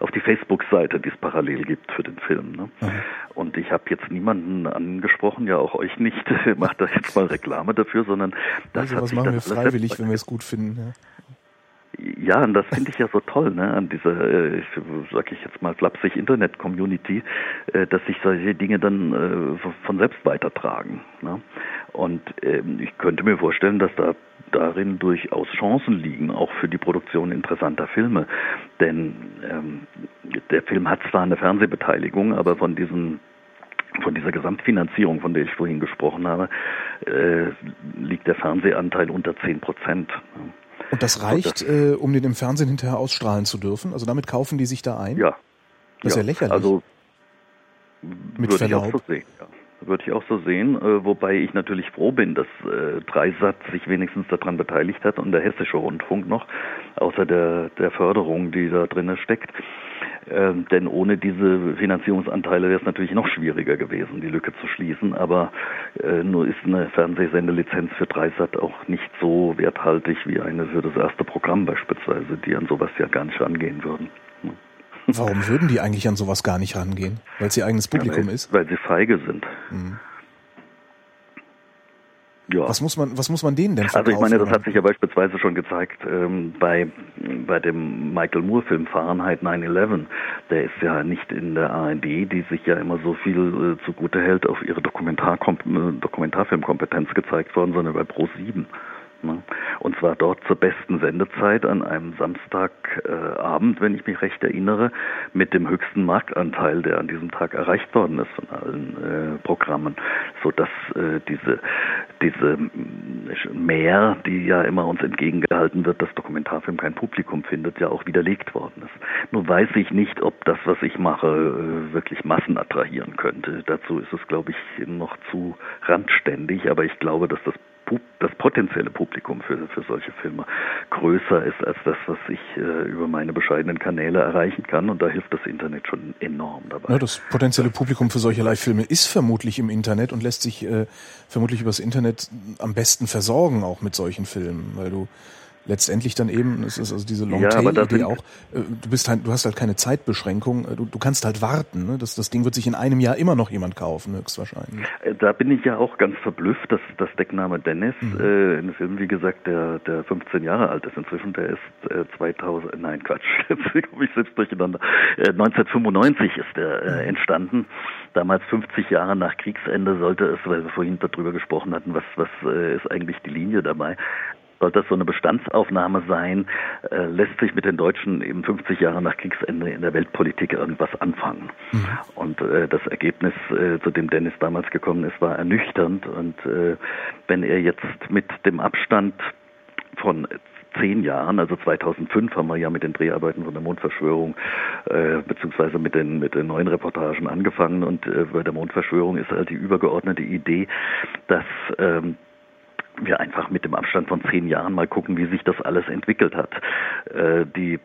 C: auf die Facebook-Seite, die es parallel gibt für den Film. Ne? Mhm. Und ich habe jetzt niemanden angesprochen, ja auch euch nicht, macht da jetzt mal Reklame dafür, sondern das
B: also, was machen wir freiwillig, wenn wir es gut finden. Ja.
C: Ja, und das finde ich ja so toll, ne, an dieser, äh, sag ich jetzt mal flapsig Internet-Community, äh, dass sich solche Dinge dann äh, von selbst weitertragen. Ne? Und ähm, ich könnte mir vorstellen, dass da darin durchaus Chancen liegen, auch für die Produktion interessanter Filme. Denn ähm, der Film hat zwar eine Fernsehbeteiligung, aber von diesen von dieser Gesamtfinanzierung, von der ich vorhin gesprochen habe, äh, liegt der Fernsehanteil unter zehn Prozent. Ne?
B: Und das reicht, äh, um den im Fernsehen hinterher ausstrahlen zu dürfen? Also damit kaufen die sich da ein?
C: Ja.
B: Das ist ja lächerlich.
C: Also Mit würde Verlaub. ich auch so sehen, ja. Würde ich auch so sehen, äh, wobei ich natürlich froh bin, dass äh, Dreisat sich wenigstens daran beteiligt hat und der Hessische Rundfunk noch, außer der, der Förderung, die da drin steckt. Ähm, denn ohne diese Finanzierungsanteile wäre es natürlich noch schwieriger gewesen, die Lücke zu schließen. Aber äh, nur ist eine Fernsehsendelizenz für Dreisat auch nicht so werthaltig wie eine für das erste Programm beispielsweise, die an sowas ja gar nicht rangehen würden.
B: Warum würden die eigentlich an sowas gar nicht rangehen? Weil es ihr eigenes Publikum
C: ja, weil,
B: ist?
C: Weil sie feige sind. Mhm.
B: Ja. Was muss man, was muss man denen denn
C: verkaufen? Also ich meine, das hat sich ja beispielsweise schon gezeigt ähm, bei bei dem Michael Moore Film Fahrenheit 9/11. Der ist ja nicht in der ARD, die sich ja immer so viel äh, zugute hält auf ihre Dokumentar äh, Dokumentarfilmkompetenz gezeigt worden, sondern bei Pro 7. Ne? Und zwar dort zur besten Sendezeit an einem Samstagabend, wenn ich mich recht erinnere, mit dem höchsten Marktanteil, der an diesem Tag erreicht worden ist von allen äh, Programmen, so dass äh, diese diese Mehr, die ja immer uns entgegengehalten wird, dass Dokumentarfilm kein Publikum findet, ja auch widerlegt worden ist. Nur weiß ich nicht, ob das, was ich mache, äh, wirklich Massen attrahieren könnte. Dazu ist es, glaube ich, noch zu randständig, aber ich glaube, dass das das potenzielle Publikum für, für solche Filme größer ist als das, was ich äh, über meine bescheidenen Kanäle erreichen kann. Und da hilft das Internet schon enorm dabei.
B: Ja, das potenzielle Publikum für solche Live-Filme ist vermutlich im Internet und lässt sich äh, vermutlich übers Internet am besten versorgen, auch mit solchen Filmen, weil du letztendlich dann eben, es ist also diese Longtail-Idee ja, auch, äh, du bist halt, du hast halt keine Zeitbeschränkung, äh, du, du kannst halt warten. Ne? Das, das Ding wird sich in einem Jahr immer noch jemand kaufen, höchstwahrscheinlich.
C: Äh, da bin ich ja auch ganz verblüfft, dass das Deckname Dennis, mhm. äh, ein Film, wie gesagt, der, der 15 Jahre alt ist inzwischen, der ist äh, 2000, nein Quatsch, jetzt komme ich selbst durcheinander, äh, 1995 ist der äh, mhm. entstanden. Damals 50 Jahre nach Kriegsende sollte es, weil wir vorhin darüber gesprochen hatten, was, was äh, ist eigentlich die Linie dabei, soll das so eine Bestandsaufnahme sein, äh, lässt sich mit den Deutschen eben 50 Jahre nach Kriegsende in der Weltpolitik irgendwas anfangen. Mhm. Und äh, das Ergebnis, äh, zu dem Dennis damals gekommen ist, war ernüchternd. Und äh, wenn er jetzt mit dem Abstand von zehn Jahren, also 2005 haben wir ja mit den Dreharbeiten von der Mondverschwörung äh, beziehungsweise mit den mit den neuen Reportagen angefangen und äh, bei der Mondverschwörung ist halt die übergeordnete Idee, dass ähm, wir einfach mit dem Abstand von zehn Jahren mal gucken, wie sich das alles entwickelt hat. Äh, die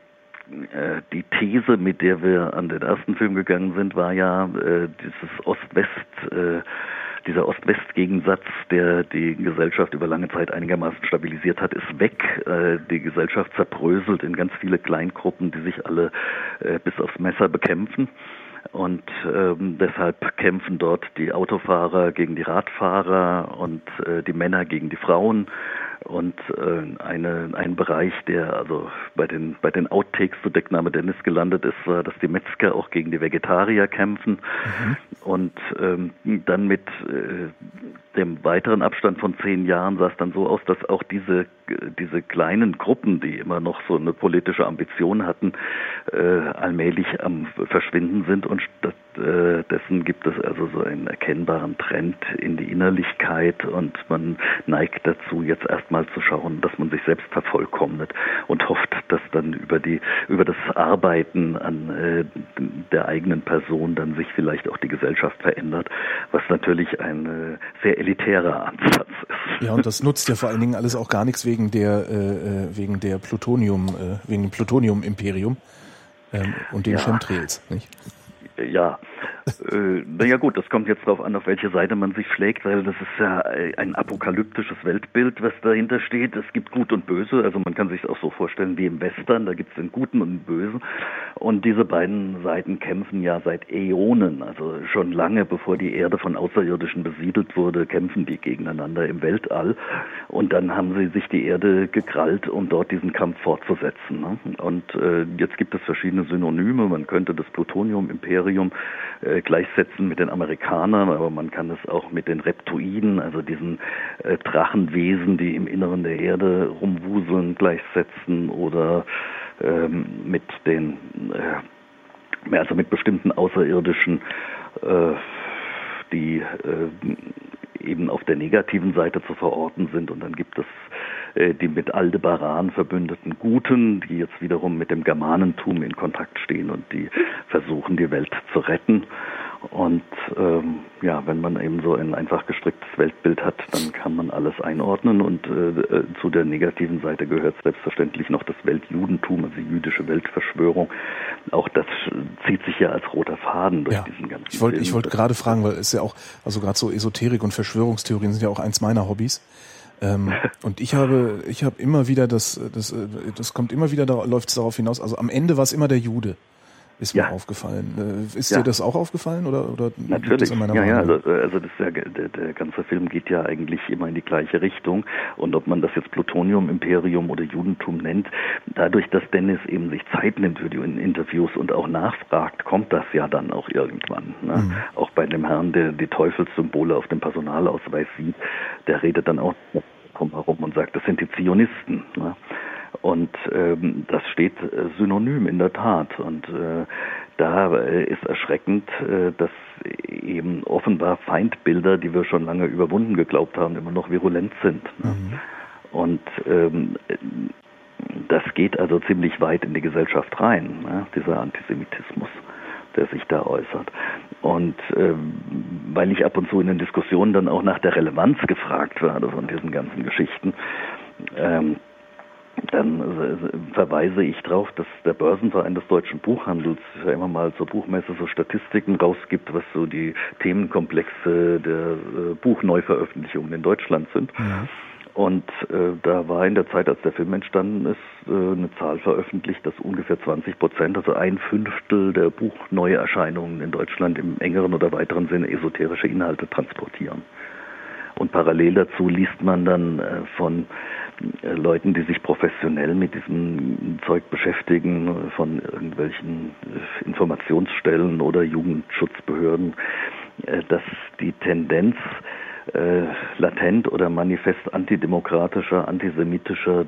C: äh, die These, mit der wir an den ersten Film gegangen sind, war ja äh, dieses Ost-West, äh, dieser Ost-West-Gegensatz, der die Gesellschaft über lange Zeit einigermaßen stabilisiert hat, ist weg. Äh, die Gesellschaft zerbröselt in ganz viele Kleingruppen, die sich alle äh, bis aufs Messer bekämpfen. Und ähm, deshalb kämpfen dort die Autofahrer gegen die Radfahrer und äh, die Männer gegen die Frauen. Und äh, eine, ein Bereich, der also bei den, bei den Outtakes zu Deckname Dennis gelandet ist, war, dass die Metzger auch gegen die Vegetarier kämpfen. Mhm. Und ähm, dann mit äh, dem weiteren Abstand von zehn Jahren sah es dann so aus, dass auch diese, diese kleinen Gruppen, die immer noch so eine politische Ambition hatten, äh, allmählich am Verschwinden sind und stattdessen gibt es also so einen erkennbaren Trend in die Innerlichkeit und man neigt dazu, jetzt erstmal zu schauen, dass man sich selbst vervollkommnet und hofft, dass dann über die, über das Arbeiten an äh, der eigenen Person dann sich vielleicht auch die Gesellschaft verändert, was natürlich ein äh, sehr elitärer Ansatz ist.
B: Ja, und das nutzt ja vor allen Dingen alles auch gar nichts wegen der, äh, äh wegen der Plutonium, äh, wegen dem Plutonium-Imperium ähm, und den ja. Chemtrails, nicht?
C: Ja, äh, naja gut, das kommt jetzt darauf an, auf welche Seite man sich schlägt, weil das ist ja ein apokalyptisches Weltbild, was dahinter steht. Es gibt Gut und Böse, also man kann sich auch so vorstellen wie im Western, da gibt es den Guten und den Bösen. Und diese beiden Seiten kämpfen ja seit Äonen, also schon lange bevor die Erde von Außerirdischen besiedelt wurde, kämpfen die gegeneinander im Weltall. Und dann haben sie sich die Erde gekrallt, um dort diesen Kampf fortzusetzen. Ne? Und äh, jetzt gibt es verschiedene Synonyme. Man könnte das Plutonium-Imperium äh, gleichsetzen mit den Amerikanern, aber man kann es auch mit den Reptoiden, also diesen äh, Drachenwesen, die im Inneren der Erde rumwuseln, gleichsetzen oder ähm, mit den, äh, also mit bestimmten Außerirdischen, äh, die äh, eben auf der negativen Seite zu verorten sind. Und dann gibt es die mit Aldebaran verbündeten Guten, die jetzt wiederum mit dem Germanentum in Kontakt stehen und die versuchen, die Welt zu retten. Und ähm, ja, wenn man eben so ein einfach gestricktes Weltbild hat, dann kann man alles einordnen. Und äh, äh zu der negativen Seite gehört selbstverständlich noch das Weltjudentum, also die jüdische Weltverschwörung. Auch das zieht sich ja als roter Faden durch
B: ja.
C: diesen ganzen.
B: Ich wollte ich wollte gerade fragen, weil es ja auch, also gerade so Esoterik und Verschwörungstheorien sind ja auch eins meiner Hobbys. Ähm, und ich habe, ich habe immer wieder das, das, das kommt immer wieder, da läuft es darauf hinaus. Also am Ende war es immer der Jude ist ja. mir aufgefallen. Äh, ist ja. dir das auch aufgefallen oder oder
C: natürlich? ja, ja. Also, also das ja, der, der ganze Film geht ja eigentlich immer in die gleiche Richtung und ob man das jetzt Plutonium Imperium oder Judentum nennt, dadurch, dass Dennis eben sich Zeit nimmt für die Interviews und auch nachfragt, kommt das ja dann auch irgendwann. Ne? Mhm. Auch bei dem Herrn, der die Teufelssymbole auf dem Personalausweis sieht, der redet dann auch herum und sagt, das sind die Zionisten. Ne? Und ähm, das steht äh, synonym in der Tat. Und äh, da äh, ist erschreckend, äh, dass eben offenbar Feindbilder, die wir schon lange überwunden geglaubt haben, immer noch virulent sind. Mhm. Und ähm, das geht also ziemlich weit in die Gesellschaft rein, ne, dieser Antisemitismus. Der sich da äußert. Und ähm, weil ich ab und zu in den Diskussionen dann auch nach der Relevanz gefragt werde von diesen ganzen Geschichten, ähm, dann verweise ich darauf, dass der Börsenverein des deutschen Buchhandels ja immer mal zur Buchmesse so Statistiken rausgibt, was so die Themenkomplexe der äh, Buchneuveröffentlichungen in Deutschland sind. Ja. Und äh, da war in der Zeit, als der Film entstanden ist, äh, eine Zahl veröffentlicht, dass ungefähr 20 Prozent, also ein Fünftel der Buchneuerscheinungen in Deutschland im engeren oder weiteren Sinne esoterische Inhalte transportieren. Und parallel dazu liest man dann äh, von äh, Leuten, die sich professionell mit diesem Zeug beschäftigen, von irgendwelchen äh, Informationsstellen oder Jugendschutzbehörden, äh, dass die Tendenz äh, latent oder manifest antidemokratischer, antisemitischer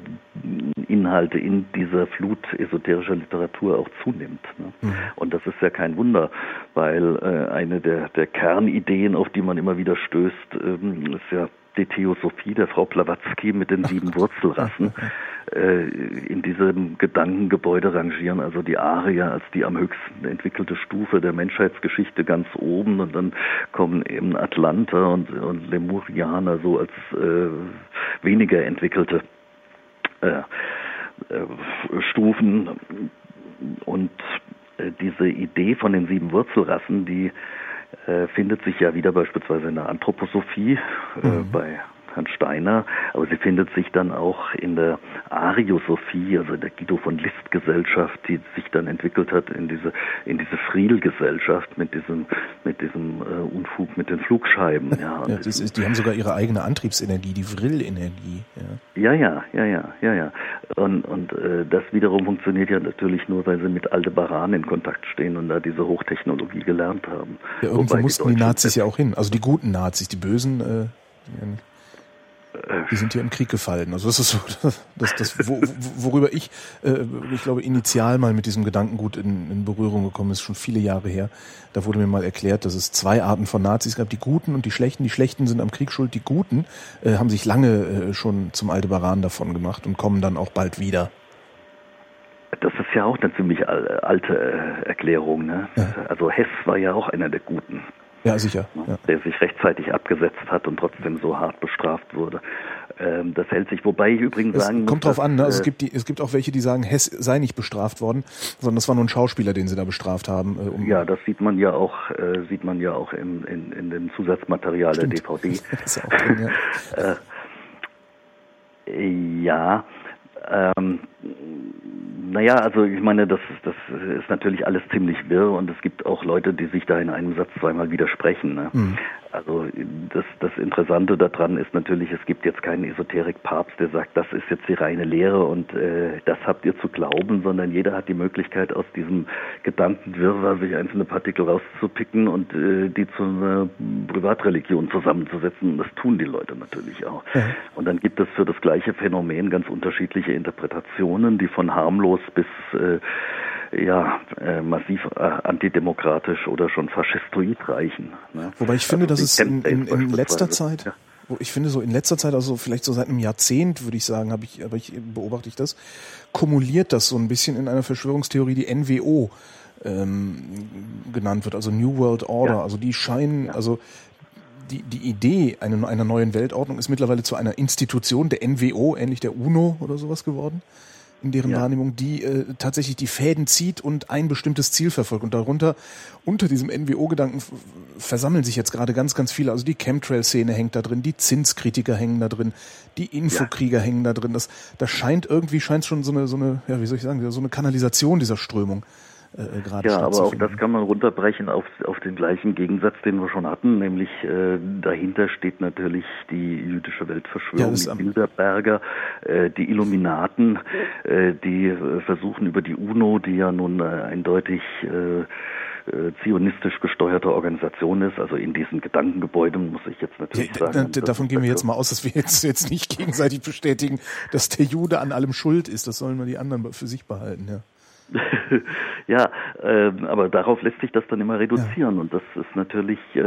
C: Inhalte in dieser Flut esoterischer Literatur auch zunimmt. Ne? Mhm. Und das ist ja kein Wunder, weil äh, eine der, der Kernideen, auf die man immer wieder stößt, ähm, ist ja die Theosophie der Frau Blavatsky mit den sieben Wurzelrassen äh, in diesem Gedankengebäude rangieren, also die Arier als die am höchsten entwickelte Stufe der Menschheitsgeschichte ganz oben und dann kommen eben Atlanter und, und Lemurianer so als äh, weniger entwickelte äh, äh Stufen und äh, diese Idee von den sieben Wurzelrassen, die findet sich ja wieder beispielsweise in der Anthroposophie äh, mhm. bei Herrn Steiner, aber sie findet sich dann auch in der Ariosophie, also in der Guido von List Gesellschaft, die sich dann entwickelt hat in diese in diese Friel-Gesellschaft mit diesem mit diesem äh, Unfug mit den Flugscheiben.
B: Ja, ja ist, die haben sogar ihre eigene Antriebsenergie, die Vril-Energie.
C: Ja. ja, ja, ja, ja, ja, ja. Und und äh, das wiederum funktioniert ja natürlich nur, weil sie mit Aldebaran in Kontakt stehen und da diese Hochtechnologie gelernt haben.
B: Ja, irgendwo Wobei mussten die, die Nazis ja auch hin, also die guten Nazis, die bösen. Äh, die sind hier im Krieg gefallen. Also das ist so, das, das, wo, worüber ich, äh, ich glaube, initial mal mit diesem Gedankengut in, in Berührung gekommen ist, schon viele Jahre her. Da wurde mir mal erklärt, dass es zwei Arten von Nazis gab, die Guten und die Schlechten. Die Schlechten sind am Krieg schuld, die Guten äh, haben sich lange äh, schon zum Aldebaran davon gemacht und kommen dann auch bald wieder.
C: Das ist ja auch eine ziemlich alte äh, Erklärung. Ne? Ja. Also Hess war ja auch einer der Guten.
B: Ja, sicher. Ja.
C: Der sich rechtzeitig abgesetzt hat und trotzdem so hart bestraft wurde. Ähm, das hält sich, wobei ich übrigens
B: es
C: sagen
B: kommt muss, drauf an, ne? also äh, es gibt die, es gibt auch welche, die sagen, Hess sei nicht bestraft worden, sondern das war nur ein Schauspieler, den sie da bestraft haben.
C: Äh, um ja, das sieht man ja auch, äh, sieht man ja auch im, in, in dem Zusatzmaterial Stimmt. der DVD. das ist auch drin, ja. äh, ja, ähm, naja, also ich meine, das, das ist natürlich alles ziemlich wirr und es gibt auch Leute, die sich da in einem Satz zweimal widersprechen. Ne? Mhm. Also das, das Interessante daran ist natürlich, es gibt jetzt keinen Esoterik-Papst, der sagt, das ist jetzt die reine Lehre und äh, das habt ihr zu glauben, sondern jeder hat die Möglichkeit, aus diesem Gedankenwirrwarr sich einzelne Partikel rauszupicken und äh, die zu einer Privatreligion zusammenzusetzen. Und das tun die Leute natürlich auch. Ja. Und dann gibt es für das gleiche Phänomen ganz unterschiedliche Interpretationen, die von harmlos bis äh, ja, äh, massiv äh, antidemokratisch oder schon faschistoid reichen.
B: Ne? Wobei ich finde, also dass es in, in, in letzter Zeit, ja. ich finde so in letzter Zeit, also vielleicht so seit einem Jahrzehnt, würde ich sagen, habe ich, aber ich beobachte ich das, kumuliert das so ein bisschen in einer Verschwörungstheorie, die NWO ähm, genannt wird, also New World Order. Ja. Also die scheinen, ja. also die, die Idee einer, einer neuen Weltordnung ist mittlerweile zu einer Institution der NWO, ähnlich der UNO oder sowas geworden in deren ja. Wahrnehmung, die äh, tatsächlich die Fäden zieht und ein bestimmtes Ziel verfolgt. Und darunter, unter diesem NWO-Gedanken versammeln sich jetzt gerade ganz, ganz viele. Also die Chemtrail-Szene hängt da drin, die Zinskritiker hängen da drin, die Infokrieger ja. hängen da drin. Das, das scheint irgendwie, scheint schon so eine, so eine, ja, wie soll ich sagen, so eine Kanalisation dieser Strömung
C: äh, gerade Ja, aber auch das kann man runterbrechen auf, auf den gleichen Gegensatz, den wir schon hatten, nämlich äh, dahinter steht natürlich die jüdische Weltverschwörung, ja, die Bilderberger, äh, die Illuminaten, äh, die versuchen über die UNO, die ja nun äh, eindeutig äh, äh, zionistisch gesteuerte Organisation ist, also in diesen Gedankengebäuden, muss ich jetzt natürlich ja, sagen.
B: davon gehen wir jetzt mal aus, dass wir jetzt, jetzt nicht gegenseitig bestätigen, dass der Jude an allem schuld ist. Das sollen wir die anderen für sich behalten, ja.
C: ja, äh, aber darauf lässt sich das dann immer reduzieren ja. und das ist natürlich äh,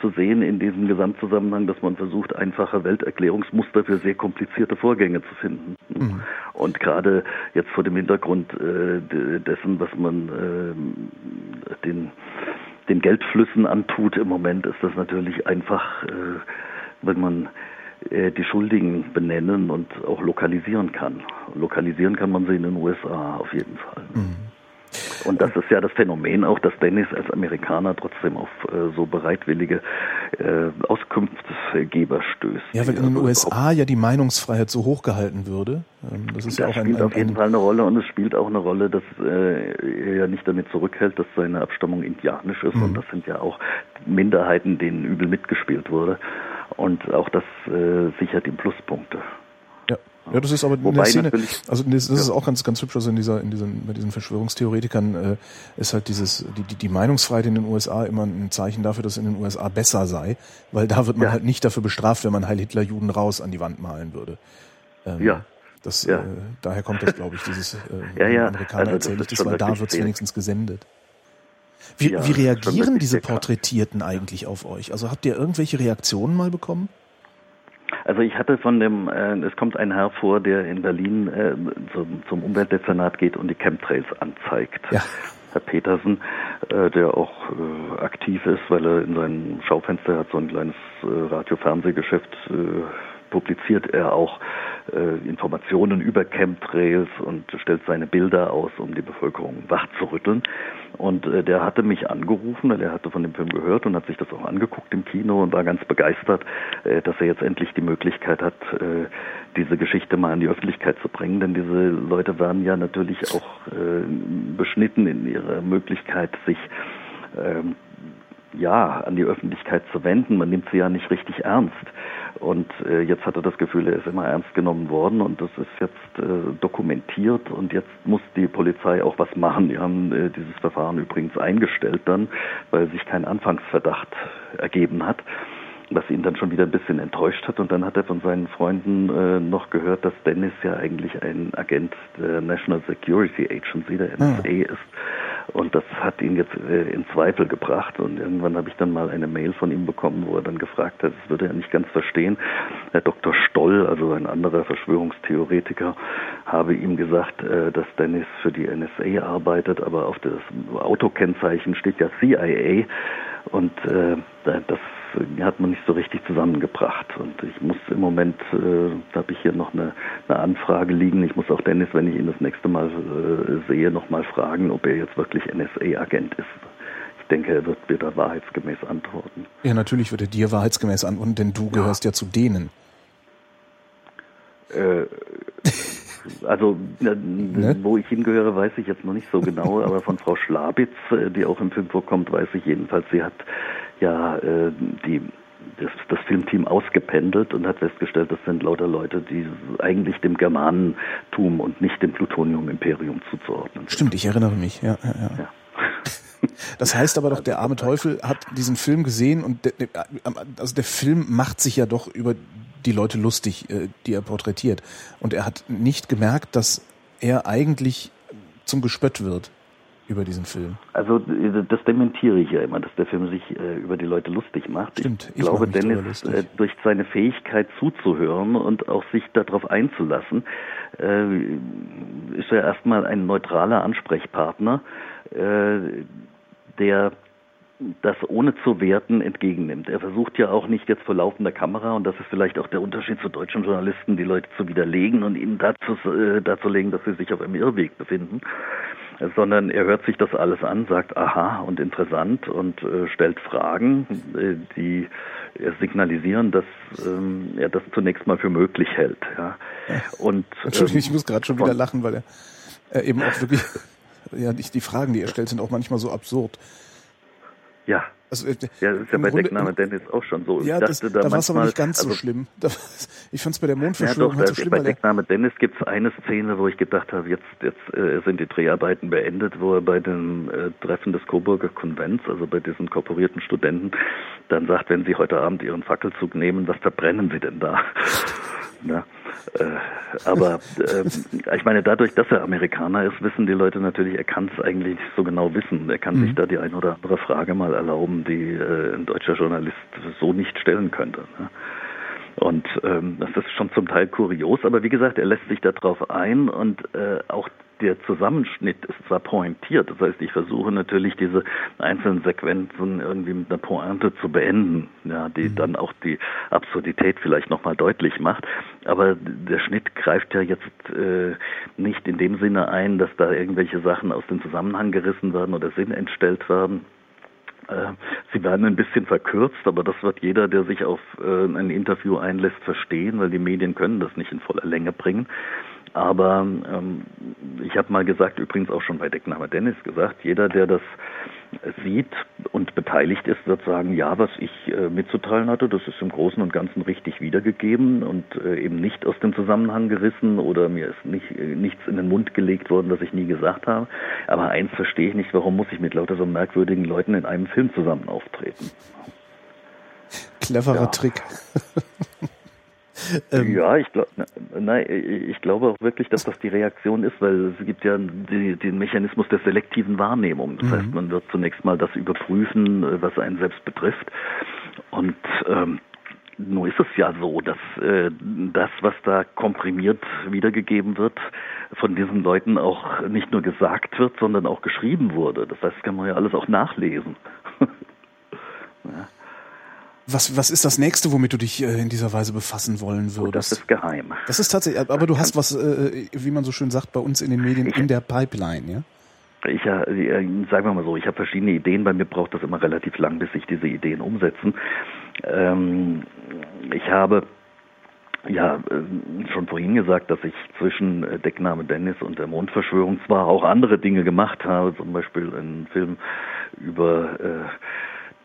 C: zu sehen in diesem Gesamtzusammenhang, dass man versucht, einfache Welterklärungsmuster für sehr komplizierte Vorgänge zu finden. Mhm. Und gerade jetzt vor dem Hintergrund äh, dessen, was man äh, den den Geldflüssen antut im Moment, ist das natürlich einfach, äh, wenn man die Schuldigen benennen und auch lokalisieren kann. Lokalisieren kann man sie in den USA auf jeden Fall. Mhm. Und das ist ja das Phänomen auch, dass Dennis als Amerikaner trotzdem auf äh, so bereitwillige äh, Auskunftsgeber stößt.
B: Ja, weil in den USA ja die Meinungsfreiheit so hoch gehalten würde. Ähm, das ist das ja auch
C: ein, spielt
B: ein,
C: auf jeden Fall eine Rolle und es spielt auch eine Rolle, dass äh, er ja nicht damit zurückhält, dass seine Abstammung indianisch ist. Mhm. Und das sind ja auch Minderheiten, denen übel mitgespielt wurde. Und auch das äh, sichert ihm Pluspunkte.
B: Ja. Ja, das ist aber Wobei in der Szene, also das, das ja. ist auch ganz, ganz hübsch, also in dieser, in diesen, bei diesen Verschwörungstheoretikern äh, ist halt dieses, die, die, die Meinungsfreiheit in den USA immer ein Zeichen dafür, dass es in den USA besser sei, weil da wird man ja. halt nicht dafür bestraft, wenn man Heil Hitler Juden raus an die Wand malen würde.
C: Ähm, ja.
B: Das, ja. Äh, daher kommt das, glaube ich, dieses äh, ja, ja. Amerikaner also, erzählt das, das weil da wird es wenigstens gesendet. Wie, ja, wie reagieren diese Porträtierten eigentlich auf euch? Also habt ihr irgendwelche Reaktionen mal bekommen?
C: Also ich hatte von dem, äh, es kommt ein Herr vor, der in Berlin äh, zum, zum Umweltdezernat geht und die Chemtrails anzeigt. Ja. Herr Petersen, äh, der auch äh, aktiv ist, weil er in seinem Schaufenster hat so ein kleines äh, Radio-Fernsehgeschäft äh, publiziert er auch äh, Informationen über Chemtrails und stellt seine Bilder aus, um die Bevölkerung wachzurütteln. Und äh, der hatte mich angerufen, weil er hatte von dem Film gehört und hat sich das auch angeguckt im Kino und war ganz begeistert, äh, dass er jetzt endlich die Möglichkeit hat, äh, diese Geschichte mal an die Öffentlichkeit zu bringen. Denn diese Leute waren ja natürlich auch äh, beschnitten in ihrer Möglichkeit, sich ähm, ja, an die Öffentlichkeit zu wenden. Man nimmt sie ja nicht richtig ernst. Und äh, jetzt hat er das Gefühl, er ist immer ernst genommen worden und das ist jetzt äh, dokumentiert und jetzt muss die Polizei auch was machen. Die haben äh, dieses Verfahren übrigens eingestellt dann, weil sich kein Anfangsverdacht ergeben hat was ihn dann schon wieder ein bisschen enttäuscht hat. Und dann hat er von seinen Freunden äh, noch gehört, dass Dennis ja eigentlich ein Agent der National Security Agency, der NSA, ja. ist. Und das hat ihn jetzt äh, in Zweifel gebracht. Und irgendwann habe ich dann mal eine Mail von ihm bekommen, wo er dann gefragt hat, das würde er nicht ganz verstehen. Herr Dr. Stoll, also ein anderer Verschwörungstheoretiker, habe ihm gesagt, äh, dass Dennis für die NSA arbeitet, aber auf das Autokennzeichen steht ja CIA. Und äh, das hat man nicht so richtig zusammengebracht. Und ich muss im Moment, äh, da habe ich hier noch eine, eine, Anfrage liegen. Ich muss auch Dennis, wenn ich ihn das nächste Mal äh, sehe, nochmal fragen, ob er jetzt wirklich NSA-Agent ist. Ich denke, er wird mir da wahrheitsgemäß antworten.
B: Ja, natürlich wird er dir wahrheitsgemäß antworten, denn du ja. gehörst ja zu denen.
C: Äh, also ne? wo ich hingehöre, weiß ich jetzt noch nicht so genau, aber von Frau Schlabitz, äh, die auch im Film vorkommt, weiß ich jedenfalls, sie hat ja äh, die das, das Filmteam ausgependelt und hat festgestellt, das sind lauter Leute, die eigentlich dem Germanentum und nicht dem Plutonium-Imperium zuzuordnen sind.
B: Stimmt, ich erinnere mich, ja. ja, ja. ja. Das heißt aber doch, der arme Teufel hat diesen Film gesehen und der, also der Film macht sich ja doch über die Leute lustig, äh, die er porträtiert. Und er hat nicht gemerkt, dass er eigentlich zum Gespött wird über diesen Film.
C: Also das dementiere ich ja immer, dass der Film sich äh, über die Leute lustig macht.
B: Stimmt,
C: ich, ich glaube, Dennis äh, durch seine Fähigkeit zuzuhören und auch sich darauf einzulassen, äh, ist er erstmal ein neutraler Ansprechpartner, äh, der das ohne zu werten entgegennimmt. Er versucht ja auch nicht jetzt vor laufender Kamera, und das ist vielleicht auch der Unterschied zu deutschen Journalisten, die Leute zu widerlegen und ihnen dazu, äh, darzulegen, dass sie sich auf einem Irrweg befinden, sondern er hört sich das alles an, sagt aha und interessant und äh, stellt Fragen, äh, die signalisieren, dass ähm, er das zunächst mal für möglich hält. Ja.
B: Und, Entschuldigung, ähm, ich muss gerade schon wieder lachen, weil er, eben auch wirklich, ja, die Fragen, die er stellt, sind auch manchmal so absurd.
C: Ja. Also, äh, ja, das ist ja bei Grunde, Deckname Dennis auch schon so.
B: Ja, das, da, da war es aber nicht ganz also, so schlimm. Da, ich fand es bei der Mondverschwörung ja, doch, halt so schlimm.
C: Bei Deckname Dennis gibt es eine Szene, wo ich gedacht habe, jetzt, jetzt äh, sind die Dreharbeiten beendet, wo er bei dem äh, Treffen des Coburger Konvents, also bei diesen korporierten Studenten, dann sagt, wenn sie heute Abend ihren Fackelzug nehmen, was verbrennen sie denn da? Ja. Äh, aber äh, ich meine, dadurch, dass er Amerikaner ist, wissen die Leute natürlich, er kann es eigentlich so genau wissen. Er kann mhm. sich da die ein oder andere Frage mal erlauben, die äh, ein deutscher Journalist so nicht stellen könnte. Ne? Und ähm, das ist schon zum Teil kurios, aber wie gesagt, er lässt sich darauf ein und äh, auch der Zusammenschnitt ist zwar pointiert, das heißt, ich versuche natürlich diese einzelnen Sequenzen irgendwie mit einer Pointe zu beenden, ja, die mhm. dann auch die Absurdität vielleicht nochmal deutlich macht. Aber der Schnitt greift ja jetzt äh, nicht in dem Sinne ein, dass da irgendwelche Sachen aus dem Zusammenhang gerissen werden oder Sinn entstellt werden. Äh, sie werden ein bisschen verkürzt, aber das wird jeder, der sich auf äh, ein Interview einlässt, verstehen, weil die Medien können das nicht in voller Länge bringen. Aber ähm, ich habe mal gesagt, übrigens auch schon bei Deckname Dennis gesagt, jeder, der das sieht und beteiligt ist, wird sagen, ja, was ich äh, mitzuteilen hatte, das ist im Großen und Ganzen richtig wiedergegeben und äh, eben nicht aus dem Zusammenhang gerissen oder mir ist nicht, äh, nichts in den Mund gelegt worden, was ich nie gesagt habe. Aber eins verstehe ich nicht, warum muss ich mit lauter so merkwürdigen Leuten in einem Film zusammen auftreten?
B: Cleverer ja. Trick.
C: Ähm. Ja, ich glaube, nein, ich glaube auch wirklich, dass das die Reaktion ist, weil es gibt ja die, den Mechanismus der selektiven Wahrnehmung. Das mhm. heißt, man wird zunächst mal das überprüfen, äh, was einen selbst betrifft. Und ähm, nun ist es ja so, dass äh, das, was da komprimiert wiedergegeben wird, von diesen Leuten auch nicht nur gesagt wird, sondern auch geschrieben wurde. Das heißt, kann man ja alles auch nachlesen.
B: ja. Was, was ist das nächste, womit du dich äh, in dieser Weise befassen wollen würdest? Oh,
C: das ist geheim.
B: Das ist tatsächlich, aber du hast was, äh, wie man so schön sagt, bei uns in den Medien in der Pipeline, ja?
C: Ich, äh, sagen wir mal so, ich habe verschiedene Ideen. Bei mir braucht das immer relativ lang, bis sich diese Ideen umsetzen. Ähm, ich habe ja, äh, schon vorhin gesagt, dass ich zwischen äh, Deckname Dennis und der Mondverschwörung zwar auch andere Dinge gemacht habe, zum Beispiel einen Film über äh,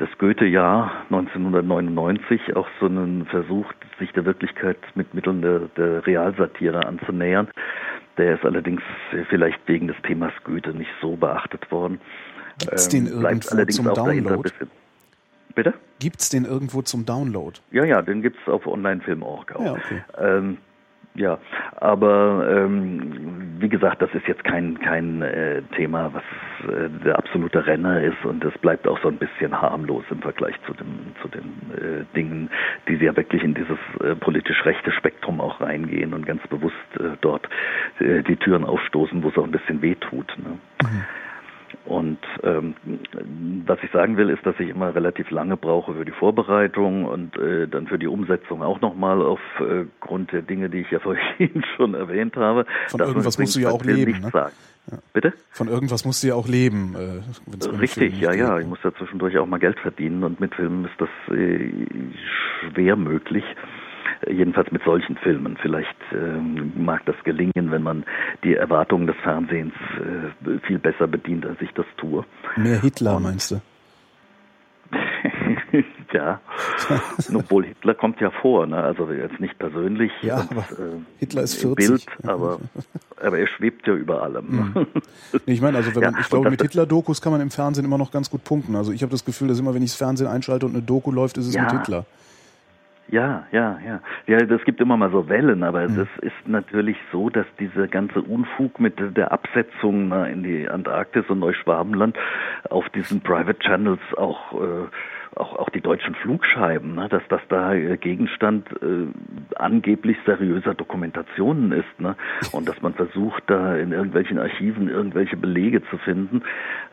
C: das Goethe-Jahr 1999 auch so einen Versuch, sich der Wirklichkeit mit Mitteln der, der Realsatire anzunähern. Der ist allerdings vielleicht wegen des Themas Goethe nicht so beachtet worden.
B: Gibt's den ähm, irgendwo zum Download?
C: Bitte?
B: Gibt's den irgendwo zum Download?
C: Ja, ja, den gibt's auf Onlinefilm.org auch.
B: Ja, okay.
C: Ähm, ja, aber ähm, wie gesagt, das ist jetzt kein kein äh, Thema, was äh, der absolute Renner ist und es bleibt auch so ein bisschen harmlos im Vergleich zu dem zu den äh, Dingen, die ja wirklich in dieses äh, politisch rechte Spektrum auch reingehen und ganz bewusst äh, dort äh, die Türen aufstoßen, wo es auch ein bisschen wehtut. Ne? Mhm. Und ähm, was ich sagen will, ist, dass ich immer relativ lange brauche für die Vorbereitung und äh, dann für die Umsetzung auch nochmal aufgrund äh, der Dinge, die ich ja vorhin schon erwähnt habe.
B: Von irgendwas musst du ja auch leben. Ne?
C: Ja. Bitte?
B: Von irgendwas musst du ja auch leben.
C: Äh, Richtig, ja, ja. Ich muss ja zwischendurch auch mal Geld verdienen und mit Filmen ist das äh, schwer möglich jedenfalls mit solchen Filmen. Vielleicht ähm, mag das gelingen, wenn man die Erwartungen des Fernsehens äh, viel besser bedient, als ich das tue.
B: Mehr Hitler, Und, meinst du?
C: ja, obwohl Hitler kommt ja vor, ne? also jetzt nicht persönlich.
B: Ja, und, aber äh, Hitler ist 40.
C: Bild, aber, aber er schwebt ja über allem.
B: Mhm. Nee, ich meine, also wenn man, ich glaube, mit Hitler-Dokus kann man im Fernsehen immer noch ganz gut punkten. Also ich habe das Gefühl, dass immer, wenn ich das Fernsehen einschalte und eine Doku läuft, ist es ja. mit Hitler.
C: Ja, ja, ja. Ja, das gibt immer mal so Wellen, aber mhm. das ist natürlich so, dass dieser ganze Unfug mit der Absetzung in die Antarktis und Neuschwabenland auf diesen Private Channels auch äh, auch, auch die deutschen Flugscheiben, ne, dass das da äh, Gegenstand äh, angeblich seriöser Dokumentationen ist, ne, und dass man versucht, da in irgendwelchen Archiven irgendwelche Belege zu finden,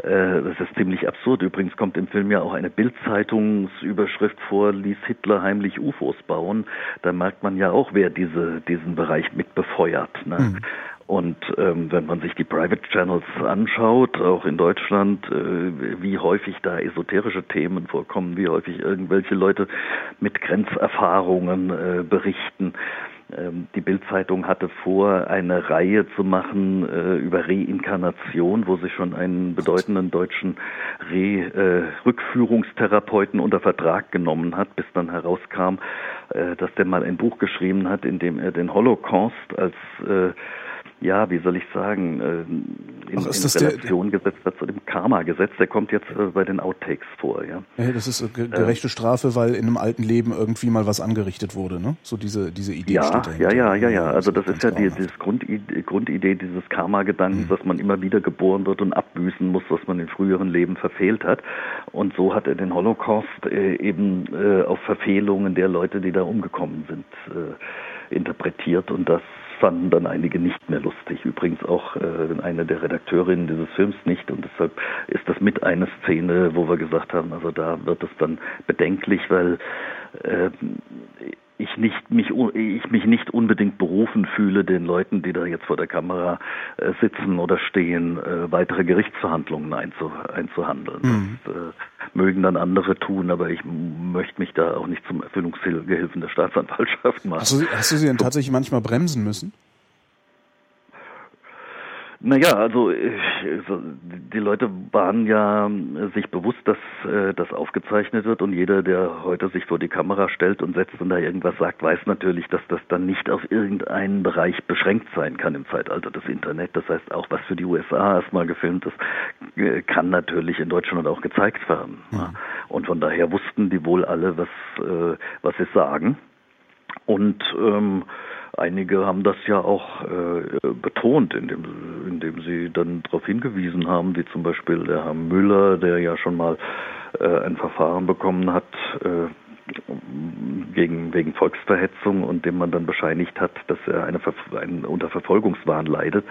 C: äh, das ist ziemlich absurd. Übrigens kommt im Film ja auch eine Bildzeitungsüberschrift vor, ließ Hitler heimlich UFOs bauen. Da merkt man ja auch, wer diese, diesen Bereich mit befeuert. Ne. Mhm. Und ähm, wenn man sich die Private Channels anschaut, auch in Deutschland, äh, wie häufig da esoterische Themen vorkommen, wie häufig irgendwelche Leute mit Grenzerfahrungen äh, berichten. Ähm, die Bildzeitung hatte vor, eine Reihe zu machen äh, über Reinkarnation, wo sie schon einen bedeutenden deutschen Re äh, Rückführungstherapeuten unter Vertrag genommen hat, bis dann herauskam, äh, dass der mal ein Buch geschrieben hat, in dem er den Holocaust als äh, ja, wie soll ich sagen, äh, in,
B: Ach, ist
C: in
B: das der-
C: Relation gesetzt hat zu dem Karma-Gesetz. Der kommt jetzt äh, bei den Outtakes vor, ja.
B: Ja, das ist äh, ge- gerechte Strafe, weil in einem alten Leben irgendwie mal was angerichtet wurde, ne? So diese, diese Idee
C: Ja,
B: steht
C: ja,
B: dahinter.
C: ja, ja, ja. Also das
B: ganz
C: ist ja die das Grundidee, Grundidee dieses Karma-Gedankens,
B: Mhm.
C: dass man immer wieder geboren wird und abbüßen muss, was man in früheren Leben verfehlt hat. Und so hat er den Holocaust äh, eben äh, auf Verfehlungen der Leute, die da umgekommen sind, äh, interpretiert. Und das fanden dann einige nicht mehr lustig. Übrigens auch äh, eine der Redakteurinnen dieses Films nicht. Und deshalb ist das mit eine Szene, wo wir gesagt haben, also da wird es dann bedenklich, weil äh, ich nicht mich ich mich nicht unbedingt berufen fühle, den Leuten, die da jetzt vor der Kamera äh, sitzen oder stehen, äh, weitere Gerichtsverhandlungen einzu, einzuhandeln.
B: Mhm.
C: Das äh, mögen dann andere tun, aber ich möchte mich da auch nicht zum Erfüllungsgehilfen der Staatsanwaltschaft machen.
B: Hast du, hast du sie denn tatsächlich manchmal bremsen müssen?
C: Naja, also so, die Leute waren ja äh, sich bewusst, dass äh, das aufgezeichnet wird und jeder, der heute sich vor die Kamera stellt und setzt und da irgendwas sagt, weiß natürlich, dass das dann nicht auf irgendeinen Bereich beschränkt sein kann im Zeitalter des Internet. Das heißt, auch was für die USA erstmal gefilmt ist, äh, kann natürlich in Deutschland auch gezeigt werden. Ja. Und von daher wussten die wohl alle, was, äh, was sie sagen. Und ähm, einige haben das ja auch äh, betont, indem, indem sie dann darauf hingewiesen haben, wie zum Beispiel der Herr Müller, der ja schon mal äh, ein Verfahren bekommen hat äh, gegen, wegen Volksverhetzung und dem man dann bescheinigt hat, dass er eine, Ver- einen unter Verfolgungswahn leidet.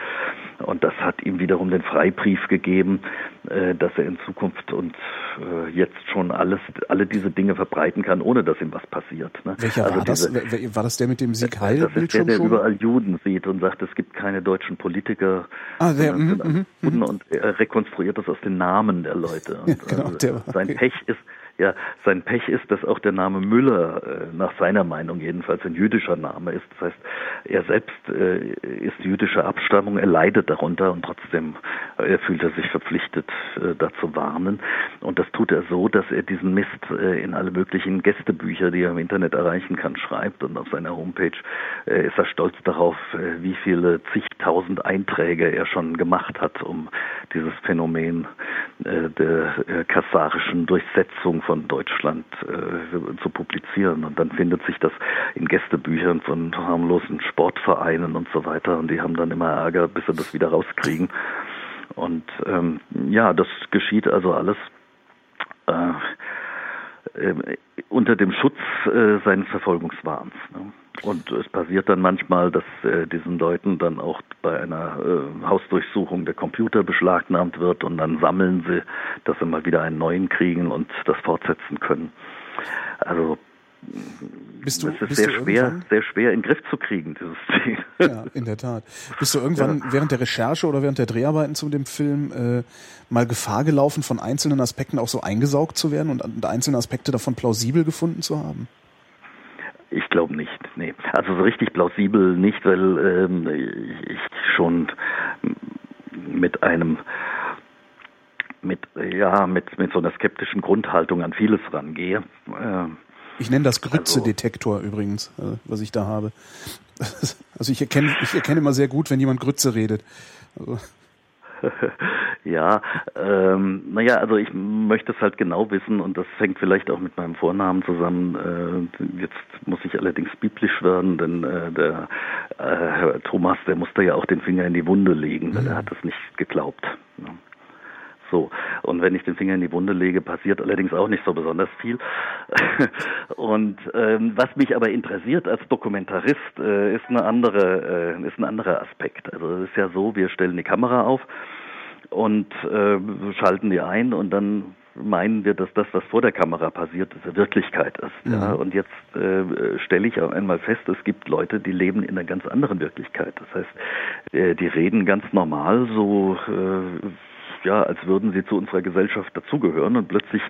C: Und das hat ihm wiederum den Freibrief gegeben, äh, dass er in Zukunft und äh, jetzt schon alles, alle diese Dinge verbreiten kann, ohne dass ihm was passiert. Ne?
B: Welcher
C: Also
B: war das?
C: diese-
B: wer- War das der mit dem Sieg
C: das
B: Heil
C: ist der, der
B: schon?
C: überall Juden sieht und sagt, es gibt keine deutschen Politiker.
B: Ah, der,
C: sind alles Juden und er rekonstruiert das aus den Namen der Leute. Und
B: Ja, genau,
C: also
B: der
C: sein Pech ist, ja, sein Pech ist, dass auch der Name Müller äh, nach seiner Meinung jedenfalls ein jüdischer Name ist. Das heißt, er selbst äh, ist jüdischer Abstammung, er leidet darunter und trotzdem äh, fühlt er sich verpflichtet, äh, da zu warnen. Und das tut er so, dass er diesen Mist in alle möglichen Gästebücher, die er im Internet erreichen kann, schreibt. Und auf seiner Homepage ist er stolz darauf, wie viele zigtausend Einträge er schon gemacht hat, um dieses Phänomen der kassarischen Durchsetzung von Deutschland äh, zu publizieren. Und dann findet sich das in Gästebüchern von harmlosen Sportvereinen und so weiter. Und die haben dann immer Ärger, bis sie das wieder rauskriegen. Und ähm, ja, das geschieht also alles äh, unter dem Schutz äh, seines Verfolgungswahns. Ne? Und es passiert dann manchmal, dass äh, diesen Leuten dann auch bei einer äh, Hausdurchsuchung der Computer beschlagnahmt wird und dann sammeln sie, dass sie mal wieder einen neuen kriegen und das fortsetzen können. Also
B: Bist du,
C: das ist
B: bist
C: sehr
B: du
C: schwer, sehr schwer in den Griff zu kriegen, dieses Ziel.
B: Ja, in der Tat. Bist du irgendwann während der Recherche oder während der Dreharbeiten zu dem Film äh, mal Gefahr gelaufen, von einzelnen Aspekten auch so eingesaugt zu werden und, einzelne Aspekte davon plausibel gefunden zu haben?
C: Ich glaube nicht, nee. Also so richtig plausibel nicht, weil ähm, ich schon mit einem mit ja mit mit so einer skeptischen Grundhaltung an vieles rangehe. Ähm,
B: Ich nenne das Grütze-Detektor übrigens, äh, was ich da habe. Also ich erkenne, ich erkenne immer sehr gut, wenn jemand Grütze redet. Also,
C: ja, ähm, naja, also ich möchte es halt genau wissen und das hängt vielleicht auch mit meinem Vornamen zusammen. Äh, jetzt muss ich allerdings biblisch werden, denn äh, der äh, Herr Thomas, der musste ja auch den Finger in die Wunde legen, weil er hat es nicht geglaubt. Ja. So, und wenn ich den Finger in die Wunde lege, passiert allerdings auch nicht so besonders viel. und ähm, was mich aber interessiert als Dokumentarist, äh, ist eine andere, äh, ist ein anderer Aspekt. Also es ist ja so, wir stellen die Kamera auf und äh, schalten die ein und dann meinen wir, dass das, was vor der Kamera passiert, Wirklichkeit ist. Ja. Und jetzt äh, stelle ich auch einmal fest, es gibt Leute, die leben in einer ganz anderen Wirklichkeit. Das heißt, äh, die reden ganz normal, so äh, ja, als würden sie zu unserer Gesellschaft dazugehören und plötzlich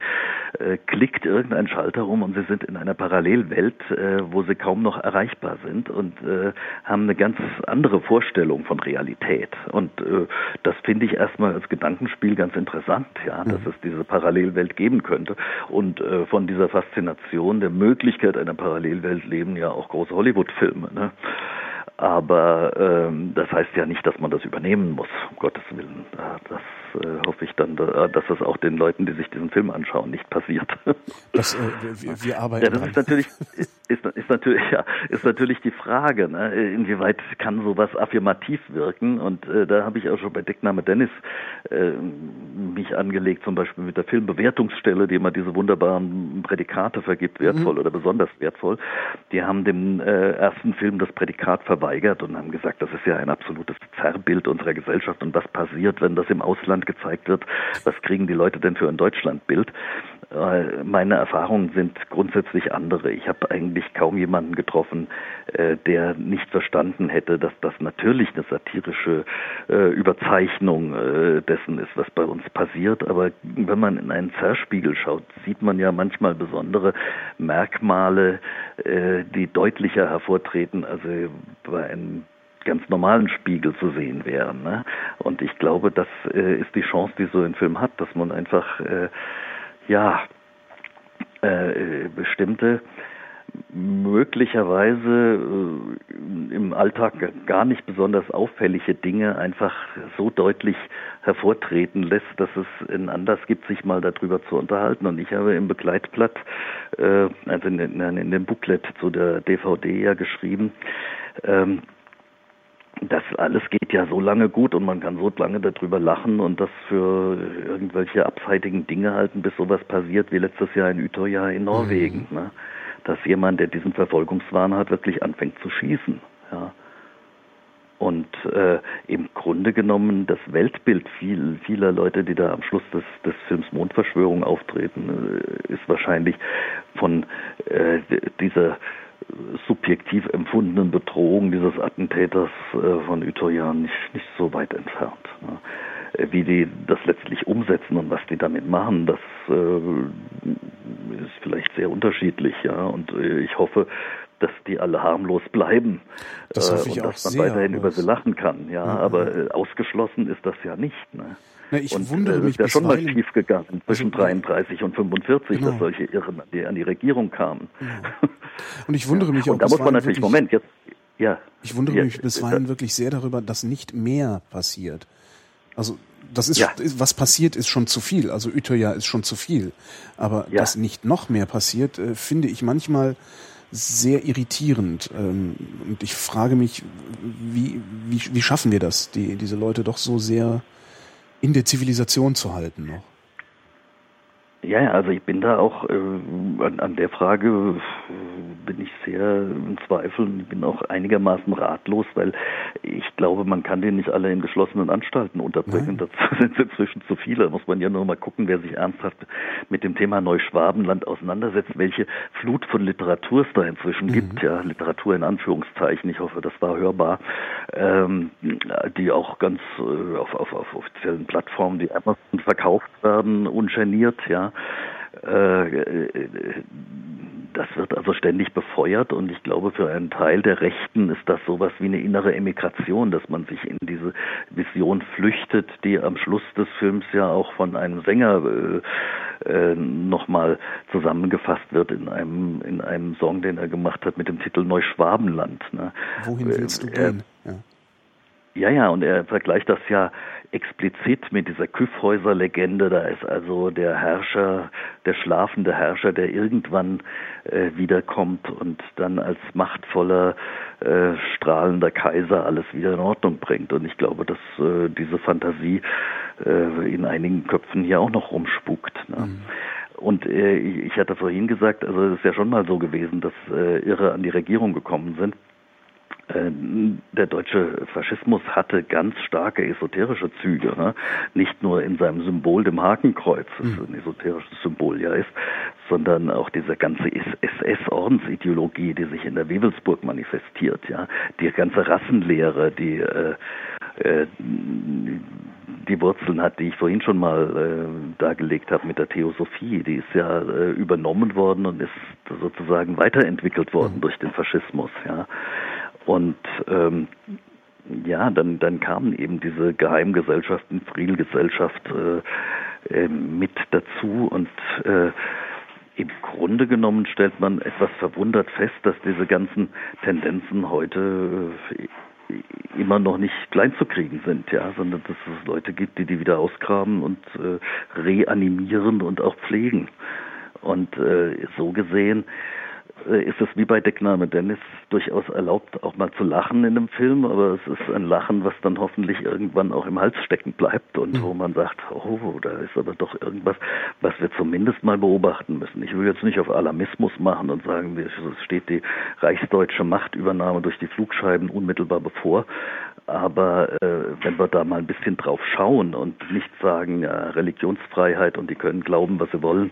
C: äh, klickt irgendein Schalter rum und sie sind in einer Parallelwelt, äh, wo sie kaum noch erreichbar sind und äh, haben eine ganz andere Vorstellung von Realität. Und äh, das finde ich erstmal als Gedankenspiel ganz interessant, ja, dass es diese Parallelwelt geben könnte. Und äh, von dieser Faszination der Möglichkeit einer Parallelwelt leben ja auch große Hollywood-Filme. Ne? Aber ähm, das heißt ja nicht, dass man das übernehmen muss, um Gottes Willen. Das äh, hoffe ich dann, dass das auch den Leuten, die sich diesen Film anschauen, nicht passiert.
B: Das, äh, wir, wir arbeiten
C: ja, das ist natürlich, ist, ist natürlich, ja, ist natürlich die Frage, ne? inwieweit kann sowas affirmativ wirken? Und äh, da habe ich auch schon bei Deckname Dennis äh, mich angelegt, zum Beispiel mit der Filmbewertungsstelle, die immer diese wunderbaren Prädikate vergibt, wertvoll mhm. oder besonders wertvoll. Die haben dem äh, ersten Film das Prädikat verweigert und haben gesagt, das ist ja ein absolutes Zerrbild unserer Gesellschaft und was passiert, wenn das im Ausland gezeigt wird? Was kriegen die Leute denn für ein Deutschlandbild? Äh, meine Erfahrungen sind grundsätzlich andere. Ich habe eigentlich kaum jemanden getroffen, äh, der nicht verstanden hätte, dass das natürlich eine satirische äh, Überzeichnung dessen ist, was bei uns passiert. Aber wenn man in einen Zerspiegel schaut, sieht man ja manchmal besondere Merkmale, die deutlicher hervortreten, also bei einem ganz normalen Spiegel zu sehen wären. Ne? Und ich glaube, das ist die Chance, die so ein Film hat, dass man einfach ja, äh, bestimmte möglicherweise äh, im Alltag gar nicht besonders auffällige Dinge einfach so deutlich hervortreten lässt, dass es einen Anlass gibt, sich mal darüber zu unterhalten. Und ich habe im Begleitblatt, äh, also in, in, in dem Booklet zu der DVD ja geschrieben, ähm, das alles geht ja so lange gut und man kann so lange darüber lachen und das für irgendwelche abseitigen Dinge halten, bis sowas passiert wie letztes Jahr in Utøya in Norwegen. Mhm. Ne? Dass jemand, der diesen Verfolgungswahn hat, wirklich anfängt zu schießen. Ja. Und äh, im Grunde genommen das Weltbild viel, vieler Leute, die da am Schluss des, des Films Mondverschwörung auftreten, äh, ist wahrscheinlich von äh, dieser subjektiv empfundenen Bedrohung dieses Attentäters äh, von Utøya nicht, nicht so weit entfernt. Ne? Äh, wie die das letztlich umsetzen und was die damit machen, das äh, ist vielleicht sehr unterschiedlich, ja. Und äh, ich hoffe, dass die alle harmlos bleiben
B: das ich
C: und dass man weiterhin über sie lachen kann, ja. Mhm. Aber äh, ausgeschlossen ist das ja nicht. Ne?
B: Na, ich
C: und
B: wundere
C: äh,
B: mich
C: ist ja schon mal schief gegangen zwischen
B: Also,
C: 33 und 45,
B: Genau.
C: dass solche Irren an die, an die Regierung kamen.
B: Und ich wundere mich auch
C: Und da muss man natürlich,
B: wirklich,
C: Moment, jetzt, ja.
B: ich wundere
C: ja,
B: mich bisweilen wirklich sehr darüber, dass nicht mehr passiert. Also das ist,
C: Ja.
B: was passiert, ist schon zu viel. Also Utøya ist schon zu viel. Aber
C: Ja.
B: dass nicht noch mehr passiert, äh, finde ich manchmal sehr irritierend. Ähm, und ich frage mich, wie, wie, wie schaffen wir das, die, diese Leute doch so sehr in der Zivilisation zu halten noch?
C: Ja, ja, also ich bin da auch äh, an, an der Frage äh, bin ich sehr im Zweifel, ich bin auch einigermaßen ratlos, weil ich glaube, man kann die nicht alle in geschlossenen Anstalten unterbringen.
B: Nein.
C: Das sind inzwischen zu viele. Da muss man ja nur mal gucken, wer sich ernsthaft mit dem Thema Neuschwabenland auseinandersetzt, welche Flut von Literatur es da inzwischen gibt, ja, Literatur in Anführungszeichen, ich hoffe, das war hörbar, ähm, die auch ganz äh, auf, auf, auf offiziellen Plattformen, die Amazon verkauft werden, ungeniert, ja. Äh, äh, das wird also ständig befeuert und ich glaube, für einen Teil der Rechten ist das sowas wie eine innere Emigration, dass man sich in diese Vision flüchtet, die am Schluss des Films ja auch von einem Sänger äh, äh, nochmal zusammengefasst wird in einem, in einem Song, den er gemacht hat mit dem Titel Neuschwabenland. Ne?
B: Wohin willst du gehen? Ja.
C: ja, ja, und er vergleicht das ja explizit mit dieser Kyffhäuser-Legende. Da ist also der Herrscher, der schlafende Herrscher, der irgendwann äh, wiederkommt und dann als machtvoller, äh, strahlender Kaiser alles wieder in Ordnung bringt. Und ich glaube, dass äh, diese Fantasie äh, in einigen Köpfen hier auch noch rumspukt. Ne? Und äh, ich ich hatte vorhin gesagt, also es ist ja schon mal so gewesen, dass äh, Irre an die Regierung gekommen sind. Äh, Der deutsche Faschismus hatte ganz starke esoterische Züge, ne? nicht nur in seinem Symbol, dem Hakenkreuz, das ein esoterisches Symbol ja ist, sondern auch diese ganze SS-Ordensideologie, die sich in der Wewelsburg manifestiert, ja, die ganze Rassenlehre, die äh, äh, die Wurzeln hat, die ich vorhin schon mal äh, dargelegt habe mit der Theosophie, die ist ja äh, übernommen worden und ist sozusagen weiterentwickelt worden durch den Faschismus, ja. Und ähm, ja, dann, dann kamen eben diese Geheimgesellschaften, Friedelsgesellschaft äh, äh, mit dazu und äh, im Grunde genommen stellt man etwas verwundert fest, dass diese ganzen Tendenzen heute äh, immer noch nicht klein zu kriegen sind, ja, sondern dass es Leute gibt, die die wieder ausgraben und äh, reanimieren und auch pflegen. Und äh, so gesehen ist es wie bei Deckname Dennis durchaus erlaubt, auch mal zu lachen in einem Film, aber es ist ein Lachen, was dann hoffentlich irgendwann auch im Hals stecken bleibt und mhm. wo man sagt, oh, da ist aber doch irgendwas, was wir zumindest mal beobachten müssen. Ich will jetzt nicht auf Alarmismus machen und sagen, es steht die reichsdeutsche Machtübernahme durch die Flugscheiben unmittelbar bevor, aber äh, wenn wir da mal ein bisschen drauf schauen und nicht sagen, ja, Religionsfreiheit und die können glauben, was sie wollen,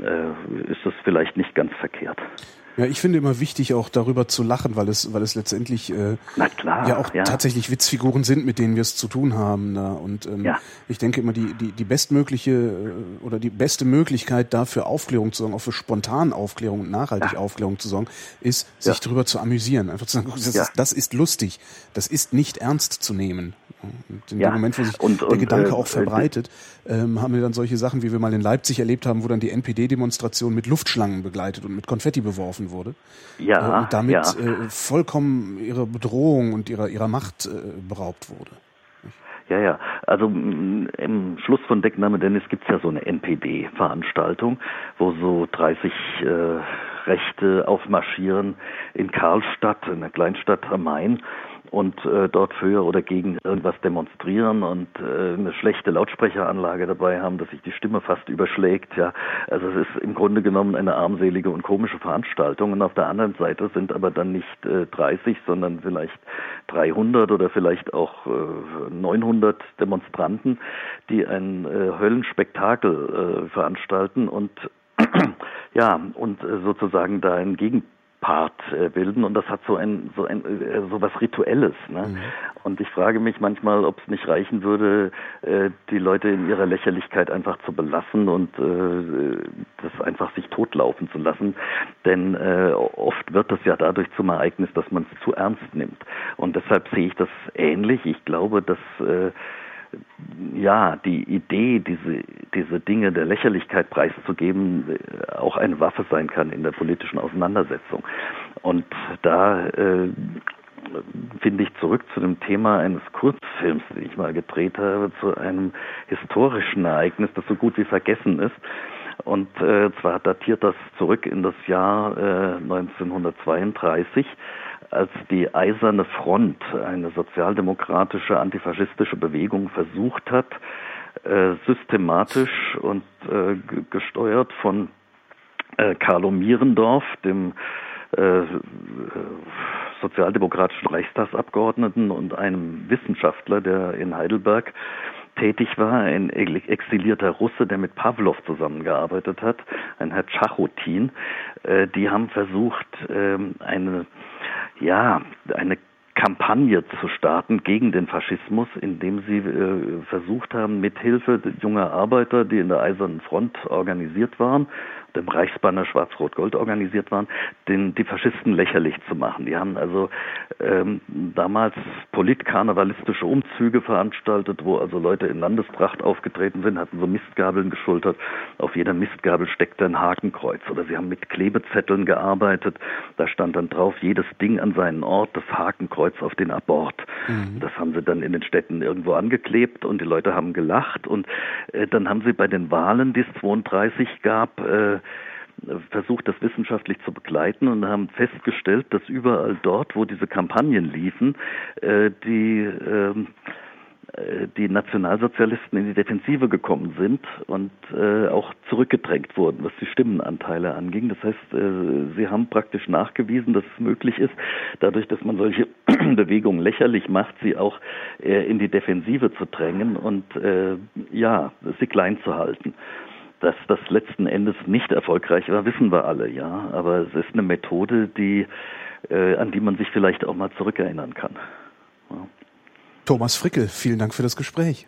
C: äh, ist das vielleicht nicht ganz verkehrt.
B: Ja, ich finde immer wichtig, auch darüber zu lachen, weil es, weil es letztendlich äh, klar, ja auch ja. tatsächlich Witzfiguren sind, mit denen wir es zu tun haben. Na. Und ähm, ja. ich denke immer, die, die, die bestmögliche äh, oder die beste Möglichkeit dafür Aufklärung zu sorgen, auch für spontan Aufklärung und nachhaltig ja. Aufklärung zu sorgen, ist, sich darüber zu amüsieren. Einfach zu sagen, das, ist, das ist lustig, das ist nicht ernst zu nehmen. Und in dem Moment, wo sich und, der und, Gedanke äh, auch verbreitet, ähm, haben wir dann solche Sachen, wie wir mal in Leipzig erlebt haben, wo dann die NPD-Demonstration mit Luftschlangen begleitet und mit Konfetti beworfen wurde. Ja. Äh, und damit ja. Äh, vollkommen ihrer Bedrohung und ihrer, ihrer Macht äh, beraubt wurde.
C: Ja, ja. Also im Schluss von Deckname Dennis gibt's ja so eine NPD-Veranstaltung, wo so 30 äh, Rechte aufmarschieren in Karlstadt, in der Kleinstadt am Main und äh, dort für oder gegen irgendwas demonstrieren und äh, eine schlechte Lautsprecheranlage dabei haben, dass sich die Stimme fast überschlägt. Ja, also es ist im Grunde genommen eine armselige und komische Veranstaltung. Und auf der anderen Seite sind aber dann nicht äh, 30, sondern vielleicht 300 oder vielleicht auch äh, 900 Demonstranten, die ein äh, Höllenspektakel äh, veranstalten und ja und äh, sozusagen da ein Gegen Part äh, bilden und das hat so ein so ein äh, so was rituelles ne? Mhm. und ich frage mich manchmal ob es nicht reichen würde äh, die Leute in ihrer Lächerlichkeit einfach zu belassen und äh, das einfach sich totlaufen zu lassen denn äh, oft wird das ja dadurch zum Ereignis dass man es zu ernst nimmt und deshalb sehe ich das ähnlich ich glaube dass äh, ja, die Idee, diese, diese Dinge der Lächerlichkeit preiszugeben, äh, auch eine Waffe sein kann in der politischen Auseinandersetzung. Und da äh, finde ich zurück zu dem Thema eines Kurzfilms, den ich mal gedreht habe, zu einem historischen Ereignis, das so gut wie vergessen ist. Und äh, zwar datiert das zurück in das Jahr äh, 1932 als die Eiserne Front, eine sozialdemokratische antifaschistische Bewegung, versucht hat, äh, systematisch und äh, gesteuert von äh, Carlo Mierendorf, dem äh, sozialdemokratischen Reichstagsabgeordneten und einem Wissenschaftler, der in Heidelberg tätig war, ein exilierter Russe, der mit Pavlov zusammengearbeitet hat, ein Herr Tschachotin. Äh, die haben versucht, ähm, eine ja, eine Kampagne zu starten gegen den Faschismus, indem sie äh, versucht haben, mithilfe junger Arbeiter, die in der Eisernen Front organisiert waren, dem Reichsbanner Schwarz-Rot-Gold organisiert waren, den, die Faschisten lächerlich zu machen. Die haben also ähm, damals politkarnevalistische Umzüge veranstaltet, wo also Leute in Landestracht aufgetreten sind, hatten so Mistgabeln geschultert. Auf jeder Mistgabel steckte ein Hakenkreuz. Oder sie haben mit Klebezetteln gearbeitet. Da stand dann drauf, jedes Ding an seinen Ort, das Hakenkreuz auf den Abort. Mhm. Das haben sie dann in den Städten irgendwo angeklebt und die Leute haben gelacht. Und äh, dann haben sie bei den Wahlen, die es 32 gab, äh, versucht, das wissenschaftlich zu begleiten und haben festgestellt, dass überall dort, wo diese Kampagnen liefen, äh, die ähm, äh, die Nationalsozialisten in die Defensive gekommen sind und äh, auch zurückgedrängt wurden, was die Stimmenanteile anging. Das heißt, äh, sie haben praktisch nachgewiesen, dass es möglich ist, dadurch, dass man solche Bewegungen lächerlich macht, sie auch äh, in die Defensive zu drängen und äh, ja, sie klein zu halten. Dass das letzten Endes nicht erfolgreich war, wissen wir alle, ja. Aber es ist eine Methode, die, äh, an die man sich vielleicht auch mal zurückerinnern kann. Ja.
B: Thomas Frickel, vielen Dank für das Gespräch.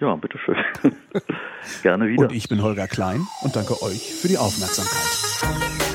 C: Ja, bitteschön. Gerne wieder.
B: Und ich bin Holger Klein und danke euch für die Aufmerksamkeit.